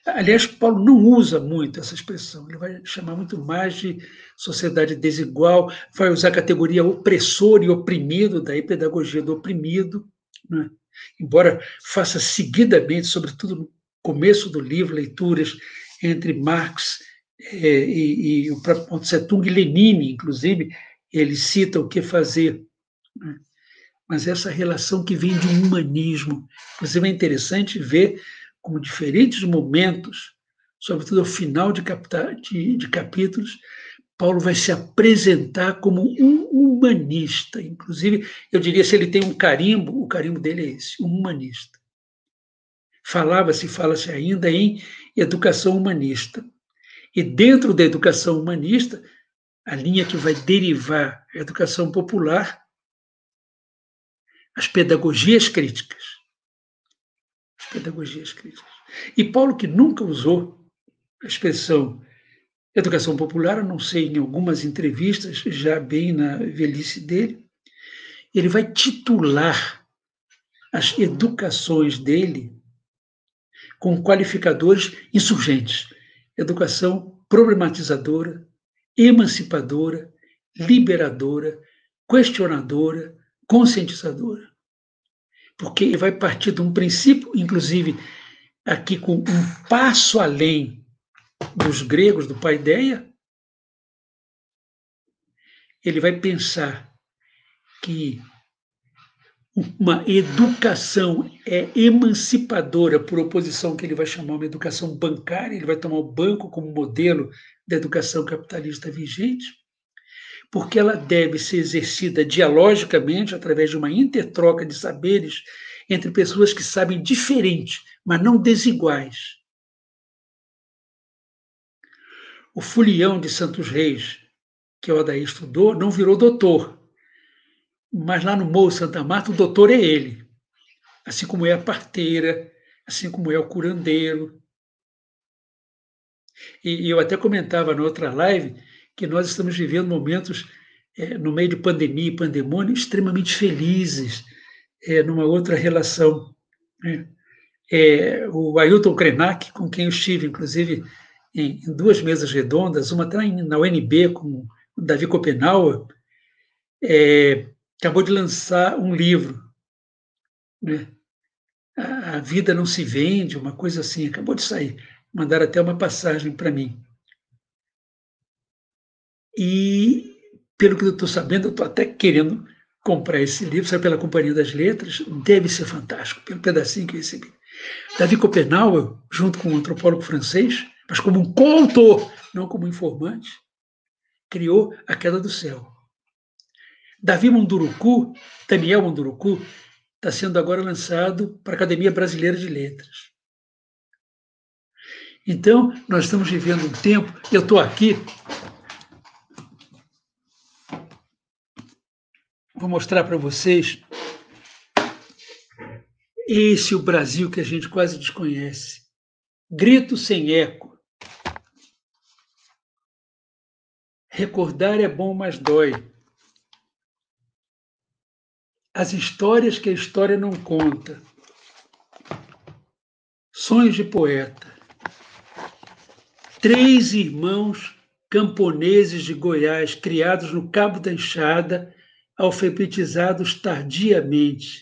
Aliás, Paulo não usa muito essa expressão, ele vai chamar muito mais de sociedade desigual, vai usar a categoria opressor e oprimido, daí pedagogia do oprimido, né? embora faça seguidamente, sobretudo começo do livro, leituras entre Marx é, e, e, o próprio Mao Tse Tung e Lenin, inclusive, ele cita o que fazer. Né? Mas essa relação que vem de um humanismo, inclusive é interessante ver como diferentes momentos, sobretudo ao final de, de, de capítulos, Paulo vai se apresentar como um humanista. Inclusive, eu diria, se ele tem um carimbo, o carimbo dele é esse, um humanista. Falava-se, fala-se ainda em educação humanista. E dentro da educação humanista, a linha que vai derivar a educação popular, as pedagogias críticas pedagogias críticas. E Paulo, que nunca usou a expressão educação popular, a não sei em algumas entrevistas, já bem na velhice dele, ele vai titular as educações dele com qualificadores insurgentes. Educação problematizadora, emancipadora, liberadora, questionadora, conscientizadora porque ele vai partir de um princípio, inclusive aqui com um passo além dos gregos, do paideia, ele vai pensar que uma educação é emancipadora, por oposição que ele vai chamar uma educação bancária, ele vai tomar o banco como modelo da educação capitalista vigente, porque ela deve ser exercida dialogicamente, através de uma intertroca de saberes entre pessoas que sabem diferente, mas não desiguais. O fulião de Santos Reis, que o Adair estudou, não virou doutor. Mas lá no Morro Santa Marta, o doutor é ele. Assim como é a parteira, assim como é o curandeiro. E, eu até comentava na outra live que nós estamos vivendo momentos, é, no meio de pandemia e pandemônio, extremamente felizes, é, numa outra relação. Né? É, o Ailton Krenak, com quem eu estive, inclusive, em, em duas mesas redondas, uma até na UNB com o Davi Copenauer, é, acabou de lançar um livro, né? A, a vida não se vende, uma coisa assim, acabou de sair. Mandaram até uma passagem para mim. E, pelo que eu estou sabendo, eu estou até querendo comprar esse livro, sai pela Companhia das Letras, deve ser fantástico, pelo pedacinho que eu recebi. Davi Copenauer, junto com um antropólogo francês, mas como um coautor, não como informante, criou A Queda do Céu. Davi Munduruku, Daniel Munduruku, está sendo agora lançado para a Academia Brasileira de Letras. Então, nós estamos vivendo um tempo, eu estou aqui, vou mostrar para vocês esse é o Brasil que a gente quase desconhece. Grito sem eco. Recordar é bom, mas dói. As histórias que a história não conta. Sonhos de poeta. Três irmãos camponeses de Goiás, criados no Cabo da Enxada, alfabetizados tardiamente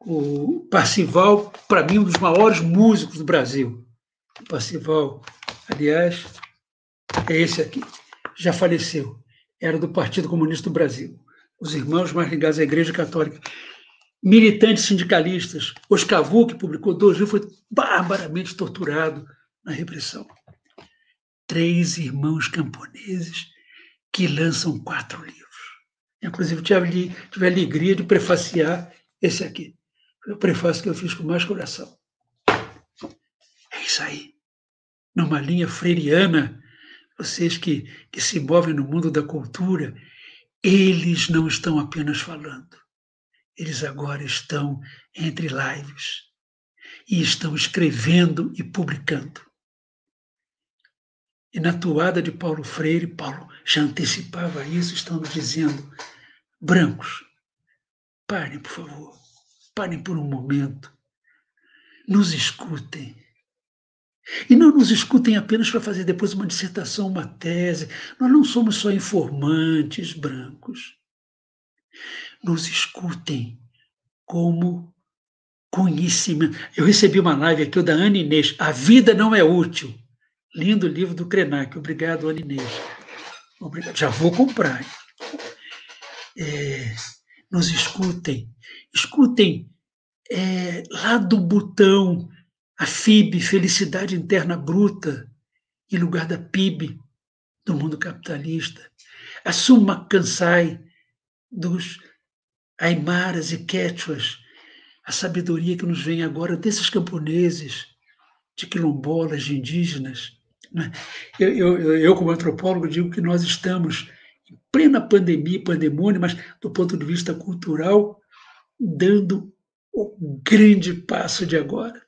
o Parcival, para mim, um dos maiores músicos do Brasil. O Parcival, aliás, é esse aqui. Já faleceu. Era do Partido Comunista do Brasil. Os irmãos mais ligados à Igreja Católica. Militantes sindicalistas. Oscar que publicou dois livros, foi barbaramente torturado na repressão. Três irmãos camponeses que lançam quatro livros. Inclusive, tive, tive a alegria de prefaciar esse aqui. Foi o prefácio que eu fiz com mais coração. É isso aí. Numa linha freiriana, vocês que, que se movem no mundo da cultura, eles não estão apenas falando. Eles agora estão entre lives e estão escrevendo e publicando. E na toada de Paulo Freire, Paulo já antecipava isso, estão nos dizendo: brancos, parem, por favor. Parem por um momento. Nos escutem. E não nos escutem apenas para fazer depois uma dissertação, uma tese. Nós não somos só informantes brancos. Nos escutem como conhecimento. Eu recebi uma live aqui da Ana Inês. A vida não é útil. Lindo livro do Krenak. Obrigado, Ana Inês. Obrigado. Já vou comprar. É, nos escutem. Escutem é, lá do botão, a FIB, Felicidade Interna Bruta, em lugar da PIB do mundo capitalista. A Suma Kansai, dos Aimaras e Quechuas, a sabedoria que nos vem agora desses camponeses, de quilombolas, de indígenas. Né? Eu, eu, eu, como antropólogo, digo que nós estamos em plena pandemia, pandemônio, mas do ponto de vista cultural, dando o grande passo de agora.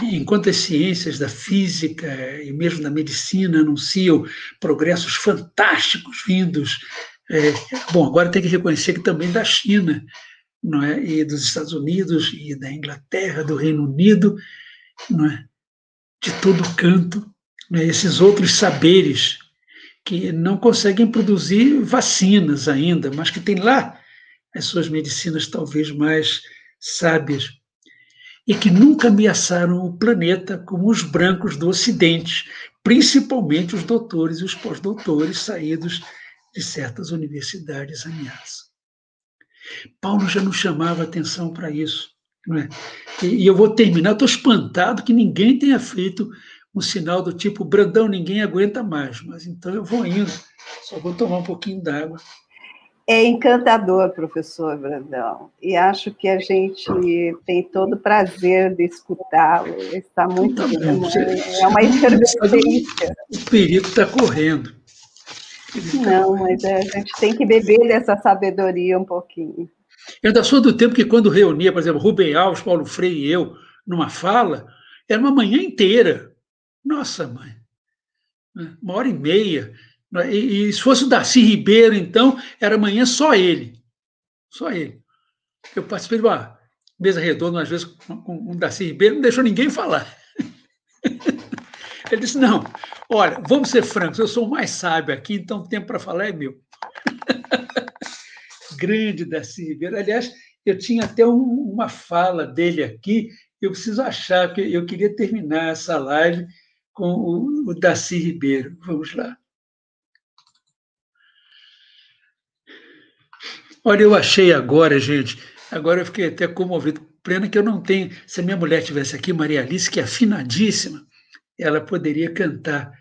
Enquanto as ciências da física e mesmo da medicina anunciam progressos fantásticos vindos, é, bom, agora tem que reconhecer que também da China, não é? e dos Estados Unidos, e da Inglaterra, do Reino Unido, não é? de todo canto, é? esses outros saberes que não conseguem produzir vacinas ainda, mas que têm lá as suas medicinas talvez mais sábias e que nunca ameaçaram o planeta como os brancos do Ocidente, principalmente os doutores e os pós-doutores saídos de certas universidades ameaçam. Paulo já nos chamava atenção para isso. Não é? E, eu vou terminar, estou espantado que ninguém tenha feito um sinal do tipo Brandão, ninguém aguenta mais, mas então eu vou indo, só vou tomar um pouquinho d'água É encantador, professor Brandão, e acho que a gente tem todo o prazer de escutá-lo. Está muito tá bom, é, é uma efervescência. O perigo está correndo. Não, mas é, a gente tem que beber dessa sabedoria um pouquinho. Eu ainda sou do tempo que, quando reunia, por exemplo, Rubem Alves, Paulo Freire e eu, numa fala, era uma manhã inteira. Nossa, mãe, né, uma hora e meia. Né, e, e se fosse o Darcy Ribeiro, então, era amanhã só ele. Só ele. Eu participei de uma mesa redonda, às vezes, com o Darcy Ribeiro, não deixou ninguém falar. Ele disse: Não, olha, vamos ser francos, eu sou o mais sábio aqui, então o tempo para falar é meu. Grande Darcy Ribeiro. Aliás, eu tinha até um, uma fala dele aqui, eu preciso achar, porque eu queria terminar essa live com o, o Darcy Ribeiro. Vamos lá. Olha, eu achei agora, gente, agora eu fiquei até comovido. Plena que eu não tenho. Se a minha mulher tivesse aqui, Maria Alice, que é afinadíssima, ela poderia cantar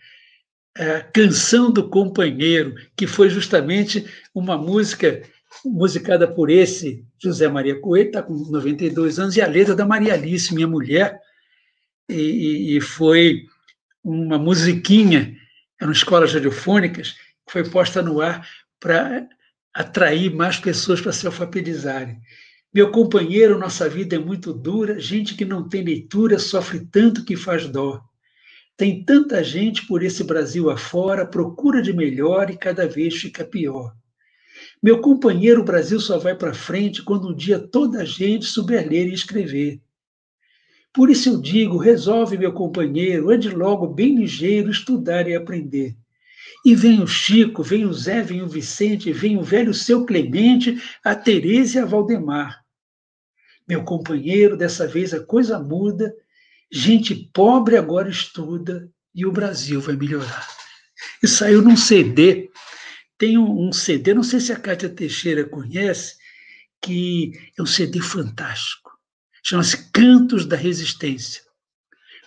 a Canção do Companheiro, que foi justamente uma música musicada por esse José Maria Coelho, está com 92 anos, e a letra da Maria Alice, minha mulher, e, e foi uma musiquinha, eram escolas radiofônicas, que foi posta no ar para atrair mais pessoas para se alfabetizarem. Meu companheiro, nossa vida é muito dura, gente que não tem leitura sofre tanto que faz dó. Tem tanta gente por esse Brasil afora, procura de melhor e cada vez fica pior. Meu companheiro, o Brasil só vai para frente quando um dia toda a gente souber ler e escrever. Por isso eu digo: resolve, meu companheiro, ande logo bem ligeiro estudar e aprender. E vem o Chico, vem o Zé, vem o Vicente, vem o velho seu Clemente, a Tereza e a Valdemar. Meu companheiro, dessa vez a coisa muda, gente pobre agora estuda e o Brasil vai melhorar. E saiu num CD tem um, CD, não sei se a Cátia Teixeira conhece, que é um CD fantástico. Chama-se Cantos da Resistência.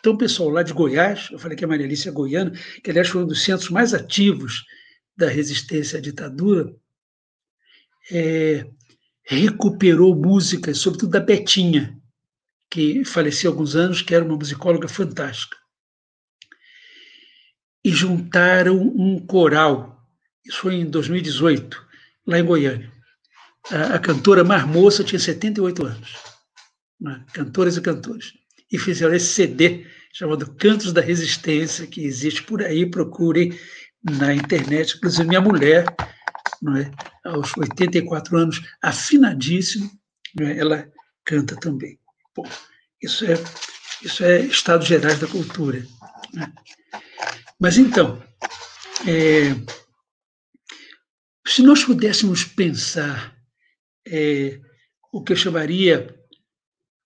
Então, pessoal lá de Goiás, eu falei que a Maria Alice é goiana, que aliás foi um dos centros mais ativos da resistência à ditadura, é, recuperou músicas, sobretudo da Betinha, que faleceu há alguns anos, que era uma musicóloga fantástica. E juntaram um coral isso foi em 2018, lá em Goiânia. A, a cantora mais moça tinha 78 anos. Né? Cantoras e cantores. E fizeram esse CD chamado Cantos da Resistência, que existe por aí, procurem na internet. Inclusive, minha mulher, é? aos 84 anos, afinadíssima, é? ela canta também. Bom, isso é, isso é Estados Gerais da Cultura. Né? Mas então, é, se nós pudéssemos pensar é, o que eu chamaria,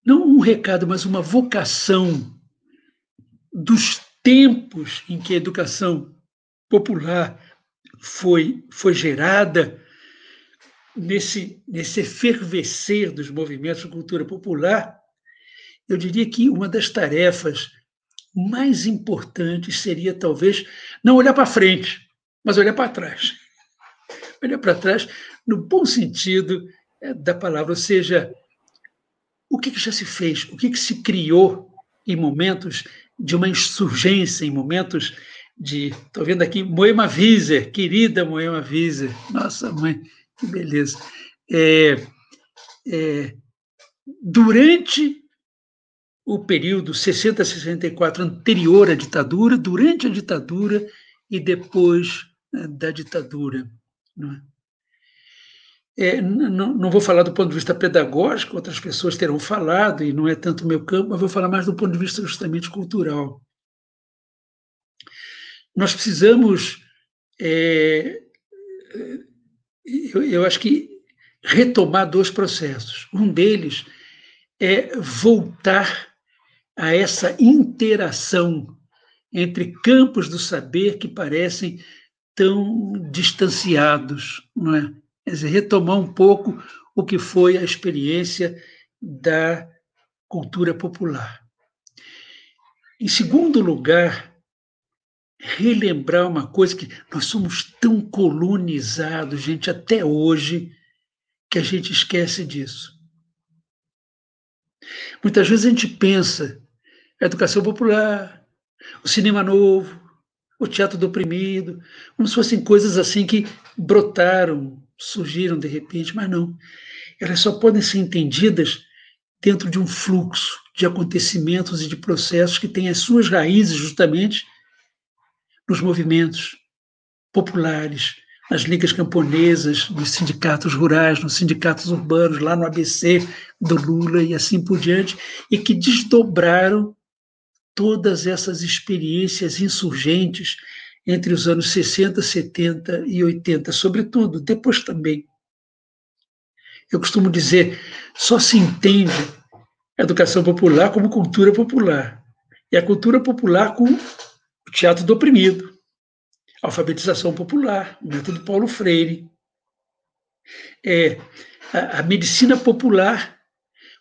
não um recado, mas uma vocação dos tempos em que a educação popular foi, foi gerada, nesse, nesse efervescer dos movimentos de cultura popular, eu diria que uma das tarefas mais importantes seria talvez não olhar para frente, mas olhar para trás. Olhar para trás no bom sentido eh, da palavra, ou seja, o que, já se fez, o que se criou em momentos de uma insurgência, em momentos de. Estou vendo aqui Moema Wieser, querida Moema Wieser, nossa mãe, que beleza. É, é, durante o período 60 a 64 anterior à ditadura, durante a ditadura e depois né, da ditadura. Não, é? não, não, vou falar do ponto de vista pedagógico, outras pessoas terão falado, e não é tanto o meu campo, mas vou falar mais do ponto de vista justamente cultural. Nós precisamos, é, eu, eu acho que, retomar dois processos. Um deles é voltar a essa interação entre campos do saber que parecem tão distanciados, não é? Retomar um pouco o que foi a experiência da cultura popular. Em segundo lugar, relembrar uma coisa que nós somos tão colonizados, gente, até hoje, que a gente esquece disso. Muitas vezes a gente pensa a educação popular, o cinema novo, o teatro do oprimido, como se fossem coisas assim que brotaram, surgiram de repente, mas não. Elas só podem ser entendidas dentro de um fluxo de acontecimentos e de processos que têm as suas raízes justamente nos movimentos populares, nas ligas camponesas, nos sindicatos rurais, nos sindicatos urbanos, lá no ABC do Lula e assim por diante, e que desdobraram todas essas experiências insurgentes entre os anos 60, 70 e 80, sobretudo, depois também. Eu costumo dizer, só se entende a educação popular como cultura popular. E a cultura popular com o teatro do oprimido, alfabetização popular, o método Paulo Freire, é, a, a, medicina popular.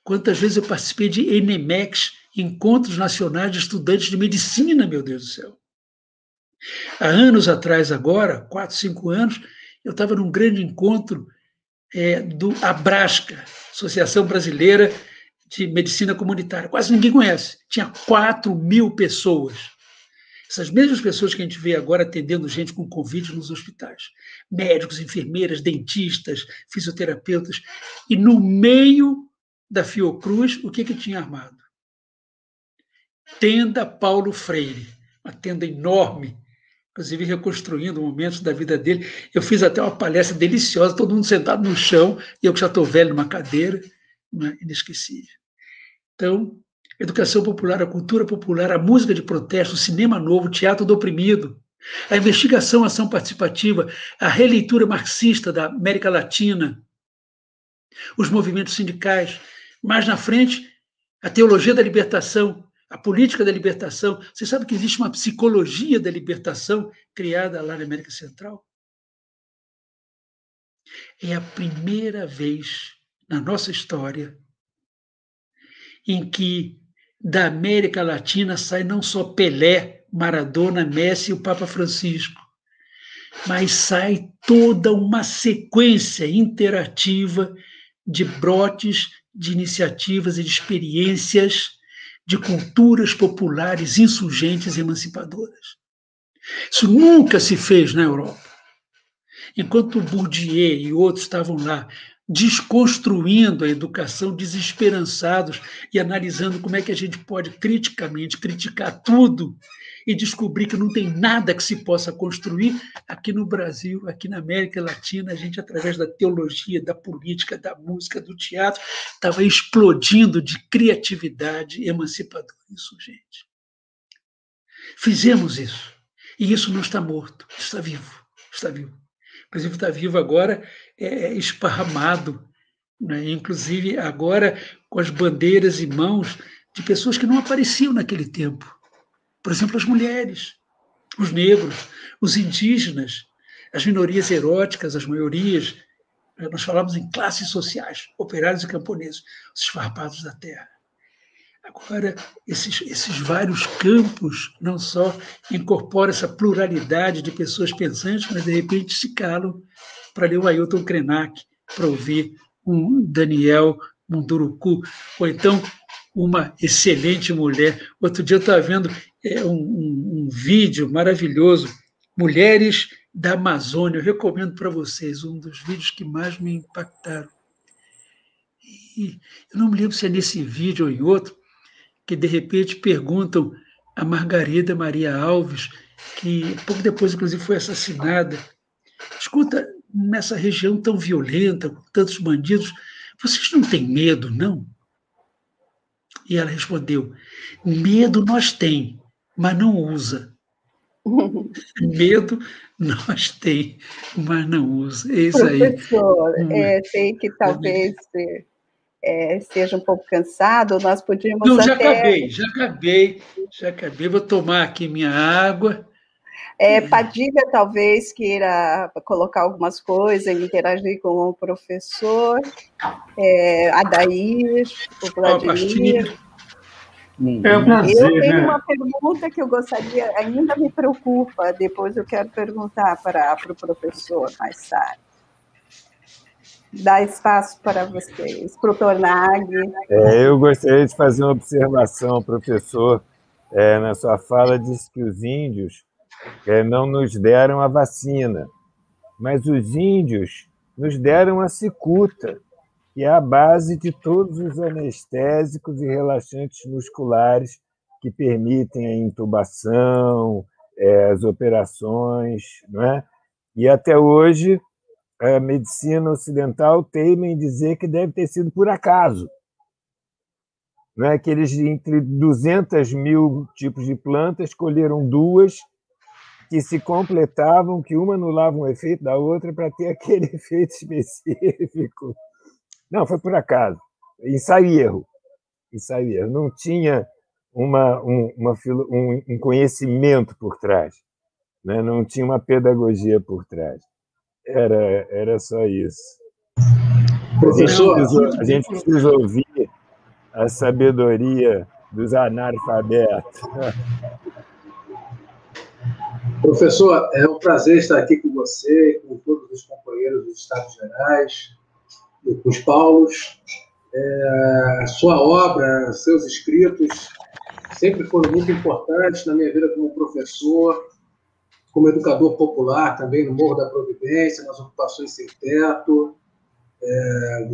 Quantas vezes eu participei de ENEMEX, Encontros Nacionais de Estudantes de Medicina, meu Deus do céu. Há anos atrás, agora, quatro, cinco anos, eu estava num grande encontro é, do Abrasca, Associação Brasileira de Medicina Comunitária. Quase ninguém conhece. Tinha 4 mil pessoas. Essas mesmas pessoas que a gente vê agora atendendo gente com Covid nos hospitais. Médicos, enfermeiras, dentistas, fisioterapeutas. E no meio da Fiocruz, o que, que tinha armado? Tenda Paulo Freire. Uma tenda enorme, inclusive reconstruindo momentos da vida dele. Eu fiz até uma palestra deliciosa, todo mundo sentado no chão, e eu que já estou velho numa cadeira, né? inesquecível. Então, educação popular, a cultura popular, a música de protesto, o cinema novo, o teatro do oprimido, a investigação, a ação participativa, a releitura marxista da América Latina, os movimentos sindicais. Mais na frente, a teologia da libertação, a política da libertação. Você sabe que existe uma psicologia da libertação criada lá na América Central? É a primeira vez na nossa história em que da América Latina sai não só Pelé, Maradona, Messi e o Papa Francisco, mas sai toda uma sequência interativa de brotes, de iniciativas e de experiências de culturas populares insurgentes e emancipadoras. Isso nunca se fez na Europa. Enquanto Bourdieu e outros estavam lá desconstruindo a educação, desesperançados e analisando como é que a gente pode criticamente criticar tudo e descobrir que não tem nada que se possa construir aqui no Brasil, aqui na América Latina, a gente através da teologia, da política, da música, do teatro, estava explodindo de criatividade emancipadora e insurgente. Fizemos isso. E isso não está morto, está vivo, está vivo. Inclusive está vivo agora é, esparramado, né? inclusive agora com as bandeiras em mãos de pessoas que não apareciam naquele tempo. Por exemplo, as mulheres, os negros, os indígenas, as minorias eróticas, as maiorias. Né? Nós falamos em classes sociais, operários e camponeses, os esfarpados da terra. Agora, esses, esses vários campos não só incorporam essa pluralidade de pessoas pensantes, mas de repente se calam para ler o Ailton Krenak, para ouvir um Daniel Munduruku, ou então uma excelente mulher. Outro dia eu estava vendo é, um, um, um vídeo maravilhoso, Mulheres da Amazônia. Eu recomendo para vocês, um dos vídeos que mais me impactaram. E eu não me lembro se é nesse vídeo ou em outro, que de repente perguntam a Margarida Maria Alves, que pouco depois, inclusive, foi assassinada. Escuta, nessa região tão violenta, com tantos bandidos, vocês não têm medo, não? E ela respondeu: medo nós tem, mas não usa. medo nós tem, mas não usa. É isso aí. Professor, hum. é, sei que talvez é, seja um pouco cansado, nós podíamos Não, já acabei, já acabei, já acabei. Vou tomar aqui minha água. É, Padilha talvez queira colocar algumas coisas, interagir com o professor, é, Adair, o Vladimir. Hum. É um prazer, eu tenho né? uma pergunta que eu gostaria, ainda me preocupa, depois eu quero perguntar para, para o professor mais tarde. Dá espaço para vocês, para o Tornag. É, eu gostaria de fazer uma observação, professor. É, na sua fala, disse que os índios não nos deram a vacina, mas os índios nos deram a cicuta que é a base de todos os anestésicos e relaxantes musculares que permitem a intubação, é, as operações, não é? E até hoje a medicina ocidental teima em dizer que deve ter sido por acaso, não é? Que eles entre 200 mil tipos de plantas escolheram duas que se completavam, que uma anulava um efeito da outra para ter aquele efeito específico não, foi por acaso. Ensaio e erro. Ensaio e erro. Não tinha uma, um, uma, um, conhecimento por trás. Né? Não tinha uma pedagogia por trás. Era, era só isso. Professor, a gente, precisa, a gente precisa ouvir a sabedoria dos analfabetos. Professor, é um prazer estar aqui com você, com todos os companheiros dos Estados Gerais, com os Paulos. É, sua obra, seus escritos, sempre foram muito importantes na minha vida como professor, como educador popular também no Morro da Providência, nas ocupações sem teto. É,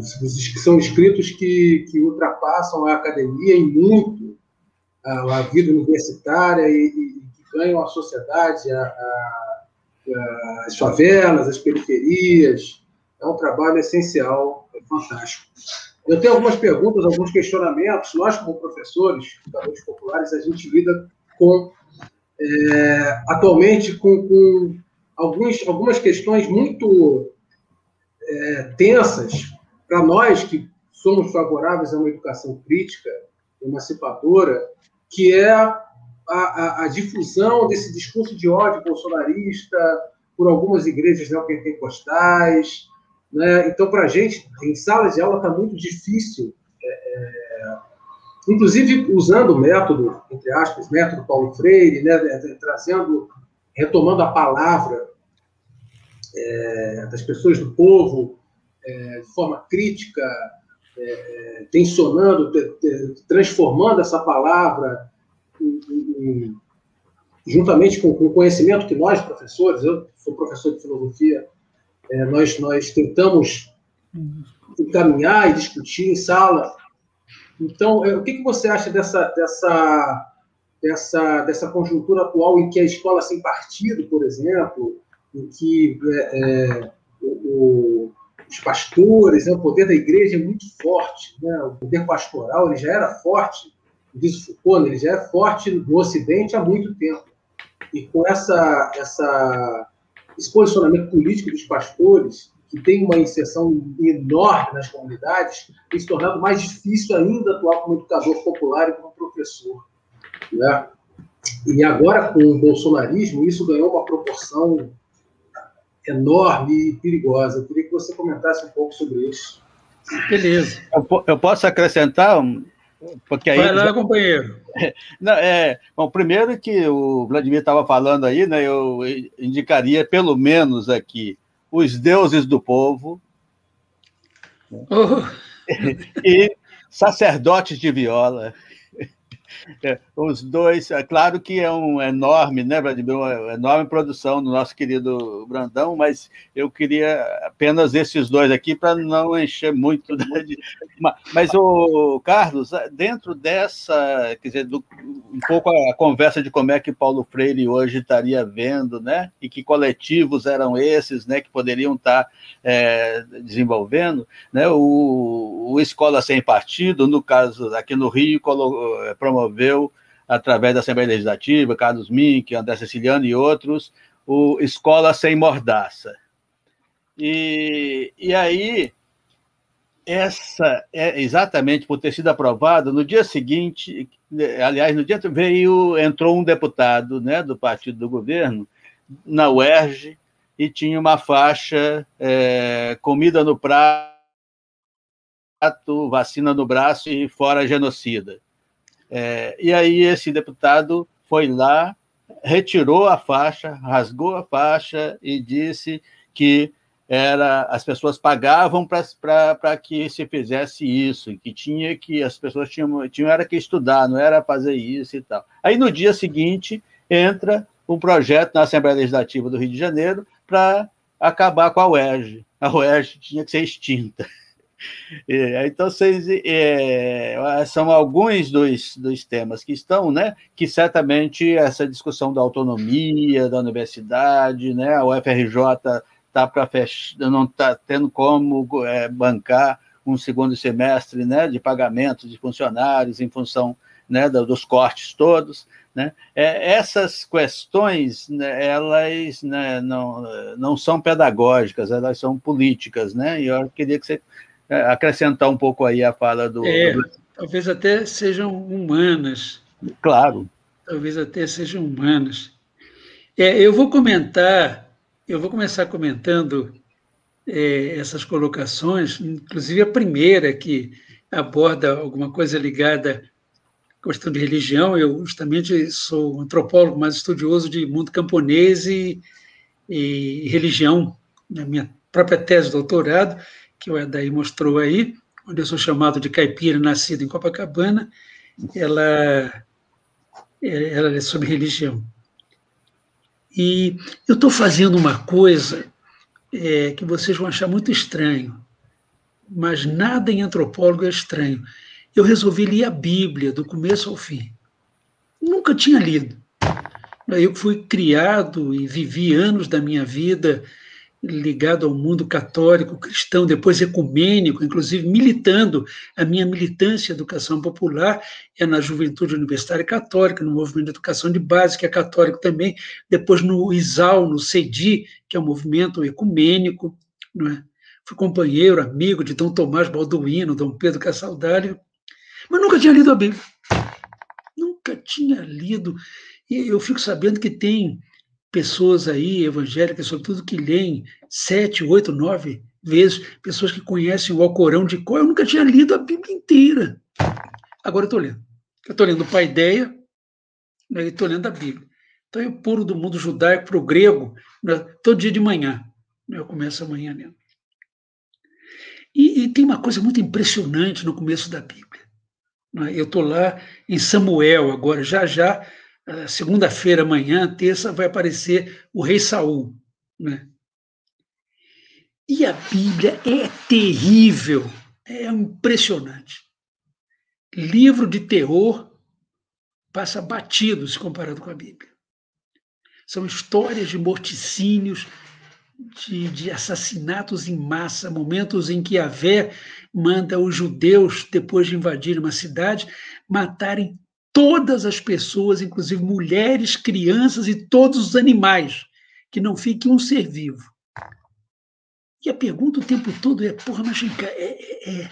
são escritos que, que ultrapassam a academia em muito a, a vida universitária e, e, ganham a sociedade, a, a, as favelas, as periferias. É um trabalho essencial fantástico. Eu tenho algumas perguntas, alguns questionamentos. Nós, como professores, educadores populares, a gente lida com, é, atualmente, com, com alguns, algumas questões muito é, tensas para nós que somos favoráveis a uma educação crítica, emancipadora, que é a, a, a difusão desse discurso de ódio bolsonarista por algumas igrejas neopentecostais, né? Então, para a gente, em salas de aula, está muito difícil, é, é, inclusive usando o método, entre aspas, método Paulo Freire, né? trazendo, retomando a palavra é, das pessoas do povo é, de forma crítica, é, é, tensionando, transformando essa palavra juntamente com, com o conhecimento que nós, professores, eu sou professor de filosofia, é, nós, nós tentamos encaminhar e discutir em sala. Então, é, o que, que você acha dessa, dessa, dessa, dessa conjuntura atual em que a escola sem partido, por exemplo, em que é, é, o, os pastores, né, o poder da igreja é muito forte, né, o poder pastoral ele já era forte, diz Foucault, ele já é forte no Ocidente há muito tempo. E com essa, essa esse posicionamento político dos pastores, que tem uma inserção enorme nas comunidades, tem se tornado mais difícil ainda atuar como educador popular e como professor. Né? E agora, com o bolsonarismo, isso ganhou uma proporção enorme e perigosa. Eu queria que você comentasse um pouco sobre isso. Beleza. Eu, eu posso acrescentar porque aí, Vai lá, companheiro. Não, é, bom, primeiro que o Vladimir estava falando aí, né, eu indicaria pelo menos aqui os deuses do povo oh. e sacerdotes de viola. É, os dois, é claro que é um enorme, né, Vladimir, uma enorme produção do nosso querido Brandão, mas eu queria apenas esses dois aqui para não encher muito. Né, de... Mas, o Carlos, dentro dessa, quer dizer, do, um pouco a conversa de como é que Paulo Freire hoje estaria vendo, né, e que coletivos eram esses, né, que poderiam estar é, desenvolvendo, né, o, o Escola Sem Partido, no caso aqui no Rio, promoveu promoveu, através da Assembleia Legislativa, Carlos Mink, André Ceciliano e outros, o Escola Sem Mordaça. E, e aí, essa é exatamente por ter sido aprovado, no dia seguinte, aliás, no dia veio, entrou um deputado né, do partido do governo na UERJ e tinha uma faixa é, comida no prato, vacina no braço e fora genocida. É, e aí esse deputado foi lá, retirou a faixa, rasgou a faixa e disse que era as pessoas pagavam para que se fizesse isso, que tinha que as pessoas tinham, tinham era que estudar, não era fazer isso e tal. Aí no dia seguinte entra um projeto na Assembleia Legislativa do Rio de Janeiro para acabar com a UERJ. A UERJ tinha que ser extinta. Então, vocês, é, são alguns dos, dos temas que estão, né? Que certamente essa discussão da autonomia da universidade, né? A UFRJ tá para não está tendo como é, bancar um segundo semestre, né? De pagamento de funcionários em função né, dos cortes todos. Né? É, essas questões, né, elas né, não, não são pedagógicas, elas são políticas, né? E eu queria que você é, acrescentar um pouco aí a fala do, é, do... Talvez até sejam humanas. Claro. Talvez até sejam humanas. É, eu vou comentar, eu vou começar comentando é, essas colocações, inclusive a primeira que aborda alguma coisa ligada questão de religião, eu justamente sou antropólogo, mas estudioso de mundo camponês e, e religião, na minha própria tese de doutorado, que o Edaí mostrou aí, onde eu sou chamado de caipira, nascido em Copacabana, ela, ela é sobre religião. E eu estou fazendo uma coisa é, que vocês vão achar muito estranho, mas nada em antropólogo é estranho eu resolvi ler a Bíblia do começo ao fim. Nunca tinha lido. Eu fui criado e vivi anos da minha vida ligado ao mundo católico, cristão, depois ecumênico, inclusive militando. A minha militância educação popular é na Juventude Universitária Católica, no Movimento de Educação de Base, que é católico também, depois no ISAL, no CEDI, que é um movimento ecumênico. Não é? Fui companheiro, amigo de Dom Tomás Balduino, Dom Pedro Cassaldário, mas nunca tinha lido a Bíblia. Nunca tinha lido. E eu fico sabendo que tem pessoas aí, evangélicas, sobretudo, que leem sete, oito, nove vezes, pessoas que conhecem o Alcorão de cor. Eu nunca tinha lido a Bíblia inteira. Agora eu estou lendo. Eu estou lendo Paideia né, e estou lendo a Bíblia. Então eu pulo do mundo judaico para o grego né, todo dia de manhã. Eu começo amanhã lendo. E, e tem uma coisa muito impressionante no começo da Bíblia. Né? Eu estou lá em Samuel agora, já já, segunda-feira, amanhã, terça, vai aparecer o rei Saul. Né? E a Bíblia é terrível, é impressionante. Livro de terror passa batido se comparado com a Bíblia. São histórias de morticínios, de, de, assassinatos em massa, momentos em que Vé manda os judeus, depois de invadir uma cidade, matarem todas as pessoas, inclusive mulheres, crianças e todos os animais, que não fique um ser vivo. E a pergunta o tempo todo é: porra, mas é, é, é,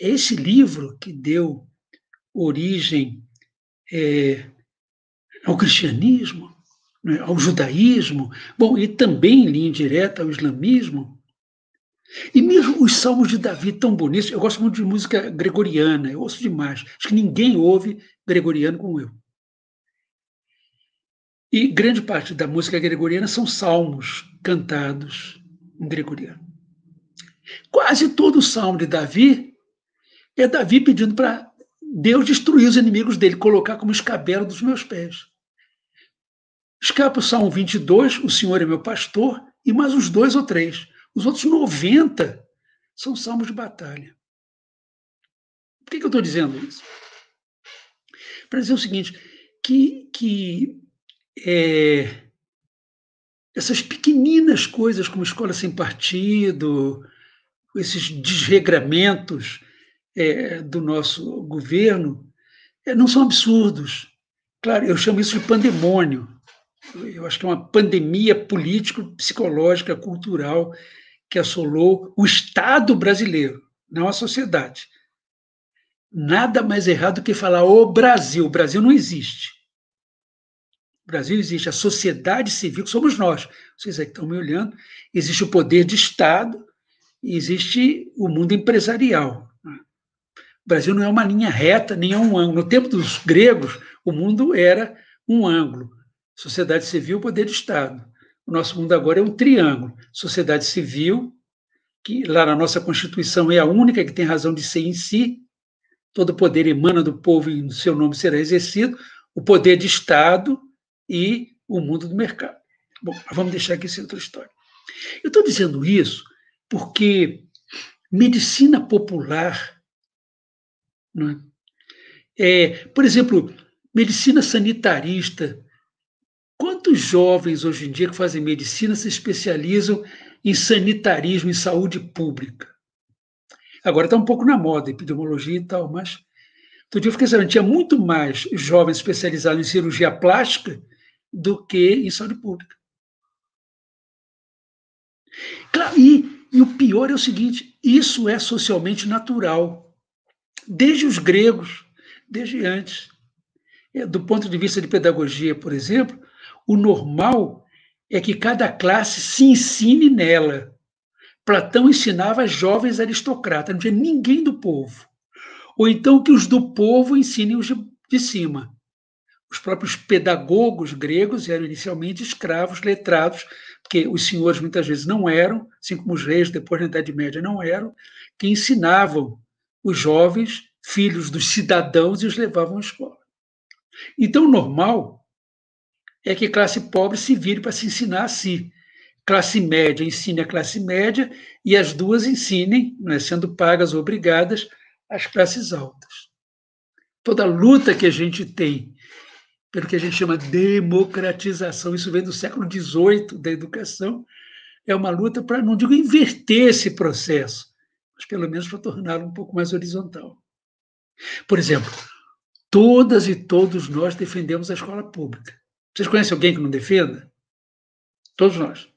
é esse livro que deu origem é, ao cristianismo? né, ao judaísmo, bom, e também em linha direta ao islamismo. E mesmo os salmos de Davi tão bonitos, eu gosto muito de música gregoriana, eu ouço demais. Acho que ninguém ouve gregoriano como eu. E grande parte da música gregoriana são salmos cantados em gregoriano. Quase todo o salmo de Davi é Davi pedindo para Deus destruir os inimigos dele, colocar como escabelo dos meus pés. Escapa o Salmo 22, o Senhor é meu pastor, e mais uns dois ou três. Os outros 90 são salmos de batalha. Por que, que eu estou dizendo isso? Para dizer o seguinte, que, que é, essas pequeninas coisas como escola sem partido, esses desregramentos é, do nosso governo, é, não são absurdos. Claro, eu chamo isso de pandemônio eu acho que é uma pandemia político-psicológica, cultural, que assolou o Estado brasileiro, não a sociedade. Nada mais errado do que falar o Brasil. O Brasil não existe. O Brasil existe a sociedade civil, que somos nós. Vocês aí que estão me olhando. Existe o poder de Estado e existe o mundo empresarial. Brasil não é uma linha reta, nem é um ângulo. No tempo dos gregos, o mundo era um ângulo. Sociedade civil, poder de Estado. O nosso mundo agora é um triângulo. Sociedade civil, que lá na nossa Constituição é a única que tem razão de ser em si, todo poder emana do povo e no seu nome será exercido, o poder de Estado e o mundo do mercado. Bom, vamos deixar aqui essa outra história. Eu estou dizendo isso porque medicina popular, é? É, por exemplo, medicina sanitarista. Quantos jovens hoje em dia que fazem medicina se especializam em sanitarismo, em saúde pública? Agora está um pouco na moda, epidemiologia e tal, mas outro dia eu fiquei sabendo, tinha muito mais jovens especializados em cirurgia plástica do que em saúde pública. E, e o pior é o seguinte: isso é socialmente natural. Desde os gregos, desde antes. É, do ponto de vista de pedagogia, por exemplo, o normal é que cada classe se ensine nela. Platão ensinava jovens aristocratas, não tinha ninguém do povo. Ou então que os do povo ensinem os de cima. Os próprios pedagogos gregos eram inicialmente escravos letrados, porque os senhores muitas vezes não eram, assim como os reis depois na Idade Média não eram, que ensinavam os jovens, filhos dos cidadãos, e os levavam à escola. Então, normal é que classe pobre se vire para se ensinar a si classe média ensine a classe média e as duas ensinem, né, sendo pagas ou obrigadas, as classes altas. Toda luta que a gente tem pelo que a gente chama democratização, isso vem do século XVIII da educação, é uma luta para, não digo inverter esse processo, mas pelo menos para torná-lo um pouco mais horizontal. Por exemplo, todas e todos nós defendemos a escola pública. Vocês conhecem alguém que não defenda? Todos nós.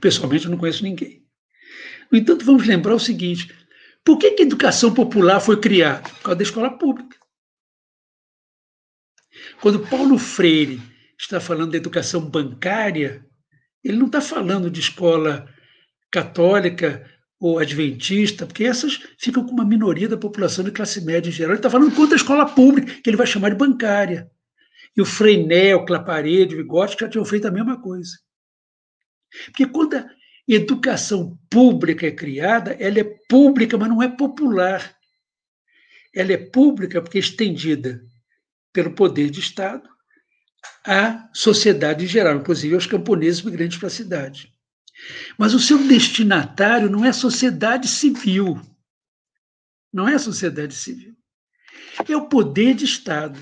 Pessoalmente, eu não conheço ninguém. No entanto, vamos lembrar o seguinte: por que, que a educação popular foi criada? Por causa da escola pública. Quando Paulo Freire está falando da educação bancária, ele não está falando de escola católica ou adventista, porque essas ficam com uma minoria da população de classe média em geral. Ele está falando contra a escola pública, que ele vai chamar de bancária. E o Freinet, Claparede, o Vygotsky já tinham feito a mesma coisa. Porque quando a educação pública é criada, ela é pública, mas não é popular. Ela é pública porque é estendida pelo poder de Estado à sociedade em geral, inclusive aos camponeses migrantes para a cidade. Mas o seu destinatário não é a sociedade civil. Não é a sociedade civil. É o poder de Estado.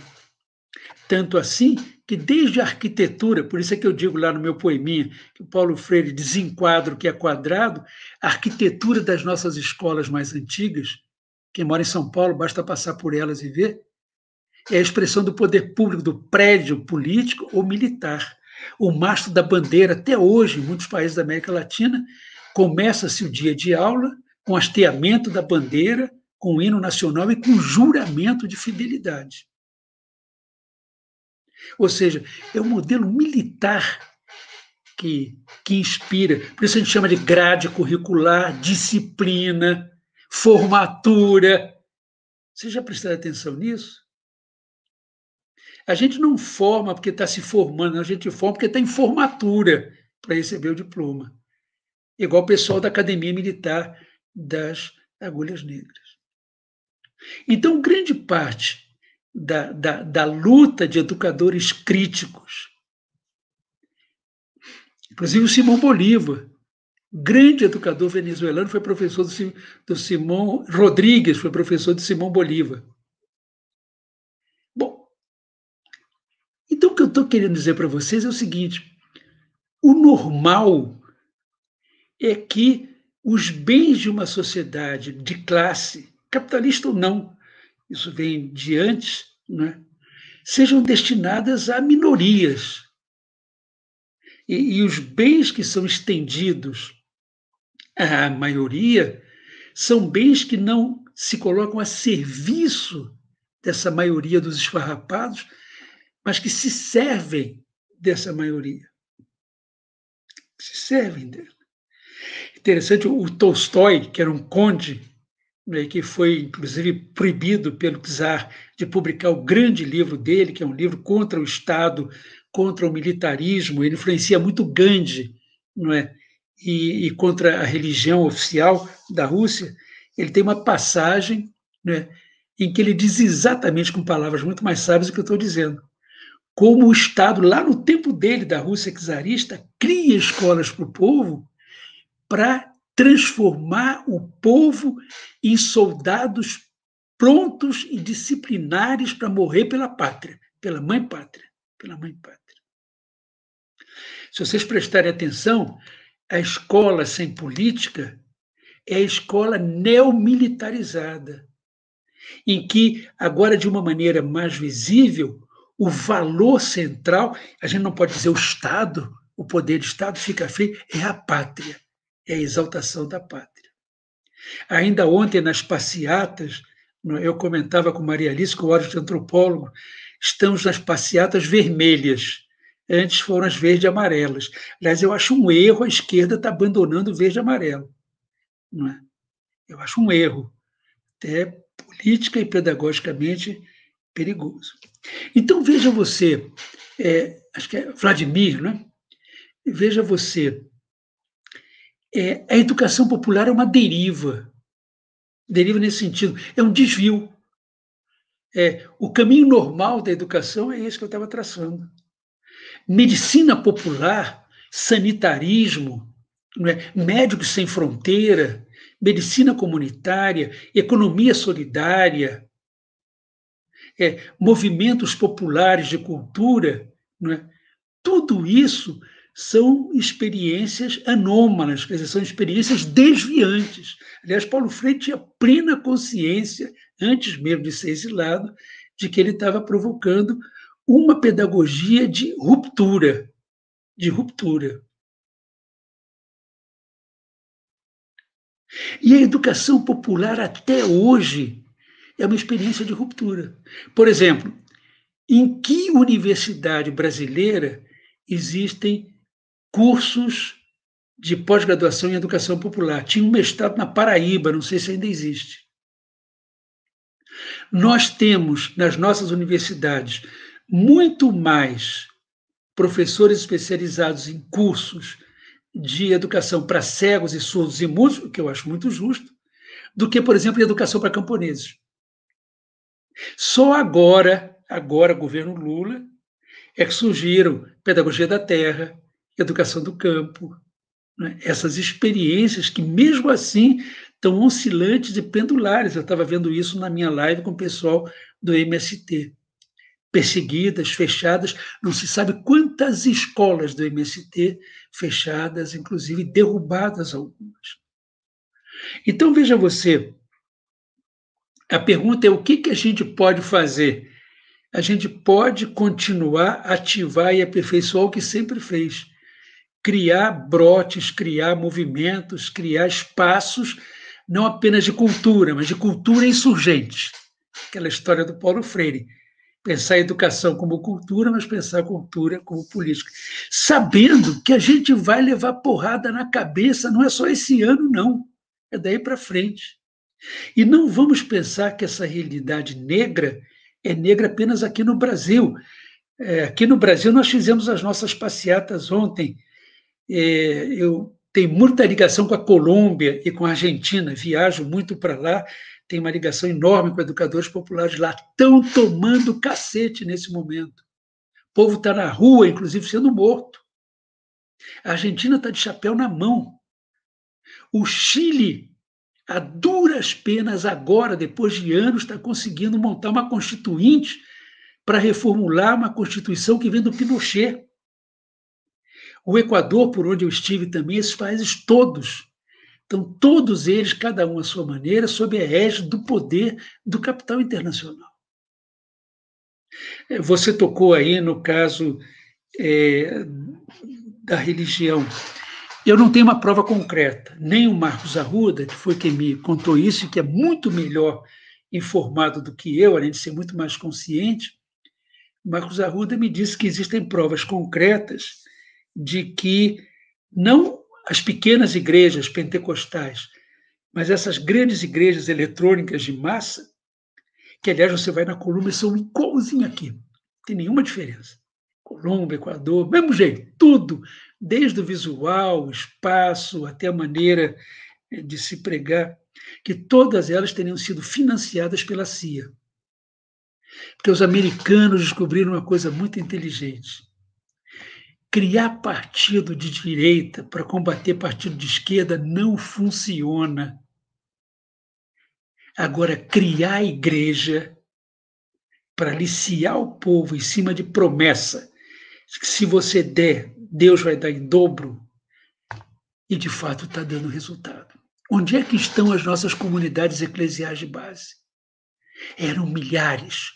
Tanto assim que desde a arquitetura, por isso é que eu digo lá no meu poeminha, que o Paulo Freire desenquadra o que é quadrado, a arquitetura das nossas escolas mais antigas, quem mora em São Paulo, basta passar por elas e ver, é a expressão do poder público, do prédio político ou militar. O mastro da bandeira, até hoje, em muitos países da América Latina, começa-se o dia de aula com hasteamento da bandeira, com o hino nacional e com juramento de fidelidade. Ou seja, é o modelo militar que, que inspira. Por isso a gente chama de grade curricular, disciplina, formatura. Você já prestou atenção nisso? A gente não forma porque está se formando, a gente forma porque está em formatura para receber o diploma. Igual o pessoal da Academia Militar das Agulhas Negras. Então, grande parte da, da, da luta de educadores críticos, inclusive o Simão Bolívar, grande educador venezuelano, foi professor do, do Simão Rodrigues, foi professor de Simão Bolívar. Então, o que eu estou querendo dizer para vocês é o seguinte: o normal é que os bens de uma sociedade de classe, capitalista ou não, isso vem de antes, né, sejam destinadas a minorias. E, e os bens que são estendidos à maioria são bens que não se colocam a serviço dessa maioria dos esfarrapados, mas que se servem dessa maioria. Se servem dela. Interessante, o Tolstói, que era um conde né, que foi inclusive proibido pelo czar de publicar o grande livro dele, que é um livro contra o Estado, contra o militarismo. Ele influencia muito Gandhi, não é? E, e contra a religião oficial da Rússia. Ele tem uma passagem né, em que ele diz exatamente com palavras muito mais sábias o que eu estou dizendo. Como o Estado, lá no tempo dele, da Rússia czarista, cria escolas para o povo para transformar o povo em soldados prontos e disciplinares para morrer pela pátria, pela mãe pátria, pela mãe pátria. Se vocês prestarem atenção, a escola sem política é a escola neomilitarizada em que, agora de uma maneira mais visível, o valor central, a gente não pode dizer o Estado, o poder do Estado fica feio, é a pátria, é a exaltação da pátria. Ainda ontem, nas passeatas, eu comentava com Maria Alice, com o Horus de antropólogo, estamos nas passeatas vermelhas. Antes foram as verde e amarelas. Aliás, eu acho um erro a esquerda estar tá abandonando o verde e amarelo. Não é? Eu acho um erro. Até política e pedagogicamente perigoso. Então, veja você, é, acho que é Vladimir, né? Veja você, é, a educação popular é uma deriva. Deriva nesse sentido, é um desvio. É, o caminho normal da educação é esse que eu estava traçando. Medicina popular, sanitarismo, é? médicos sem fronteira, medicina comunitária, economia solidária, é, movimentos populares de cultura, é? tudo isso são experiências anômalas, quer dizer, são experiências desviantes. Aliás, Paulo Freire tinha plena consciência, antes mesmo de ser exilado, de que ele estava provocando uma pedagogia de ruptura, de ruptura. E a educação popular, até hoje, é uma experiência de ruptura. Por exemplo, em que universidade brasileira existem cursos de pós-graduação em educação popular? Tinha um mestrado na Paraíba, não sei se ainda existe. Nós temos nas nossas universidades muito mais professores especializados em cursos de educação para cegos e surdos e mudos, o que eu acho muito justo, do que, por exemplo, educação para camponeses. Só agora, agora, governo Lula, é que surgiram pedagogia da terra, educação do campo, né? essas experiências que, mesmo assim, estão oscilantes e pendulares. Eu estava vendo isso na minha live com o pessoal do MST perseguidas, fechadas. Não se sabe quantas escolas do MST fechadas, inclusive derrubadas algumas. Então, veja você, a pergunta é o que, que a gente pode fazer? A gente pode continuar, ativar e aperfeiçoar o que sempre fez. Criar brotes, criar movimentos, criar espaços, não apenas de cultura, mas de cultura insurgente. Aquela história do Paulo Freire pensar a educação como cultura, mas pensar a cultura como política. Sabendo que a gente vai levar porrada na cabeça, não é só esse ano, não. É daí para frente. E não vamos pensar que essa realidade negra é negra apenas aqui no Brasil. É, aqui no Brasil, nós fizemos as nossas passeatas ontem. É, eu tenho muita ligação com a Colômbia e com a Argentina, viajo muito para lá tem uma ligação enorme com educadores populares lá, estão tomando cacete nesse momento. O povo está na rua, inclusive sendo morto. A Argentina está de chapéu na mão. O Chile, a duras penas agora, depois de anos, está conseguindo montar uma constituinte para reformular uma constituição que vem do Pinochet. O Equador, por onde eu estive também, esses países todos então, todos eles, cada um à sua maneira, sob a égide do poder do capital internacional. É, você tocou aí no caso é, da religião. Eu não tenho uma prova concreta, nem o Marcos Arruda, que foi quem me contou isso, que é muito melhor informado do que eu, além de ser muito mais consciente. Marcos Arruda me disse que existem provas concretas de que não as pequenas igrejas pentecostais, Mas essas grandes igrejas eletrônicas de massa, que aliás você vai na Colômbia, são igualzinho aqui, não tem nenhuma diferença. Colômbia, Equador, mesmo jeito, tudo, desde o visual, o espaço, até a maneira de se pregar, que todas elas teriam sido financiadas pela CIA. Porque os americanos descobriram uma coisa muito inteligente. Criar partido de direita para combater partido de esquerda não funciona. Agora, criar igreja para aliciar o povo em cima de promessa, que se você der, Deus vai dar em dobro, e de fato está dando resultado. Onde é que estão as nossas comunidades eclesiais de base? Eram milhares.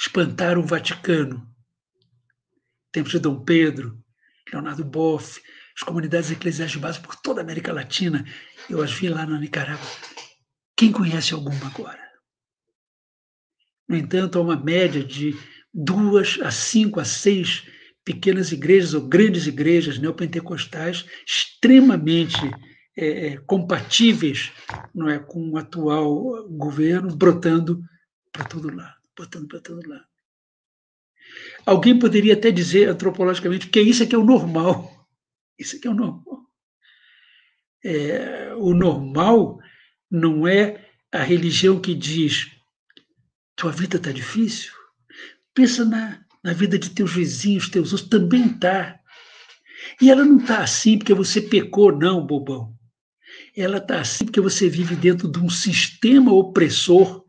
Espantaram o Vaticano. Tempos de Dom Pedro, Leonardo Boff, as comunidades eclesiais de base por toda a América Latina. Eu as vi lá na Nicarágua. Quem conhece alguma agora? No entanto, há uma média de duas a cinco a seis pequenas igrejas ou grandes igrejas neopentecostais extremamente é, é, compatíveis não é, com o atual governo, brotando para todo lado, brotando para todo lado. Alguém poderia até dizer antropologicamente que isso aqui é o normal. Isso aqui é o normal. É, o normal não é a religião que diz tua vida está difícil. Pensa na, na vida de teus vizinhos, teus outros, também está. E ela não está assim porque você pecou, não, bobão ela está assim porque você vive dentro de um sistema opressor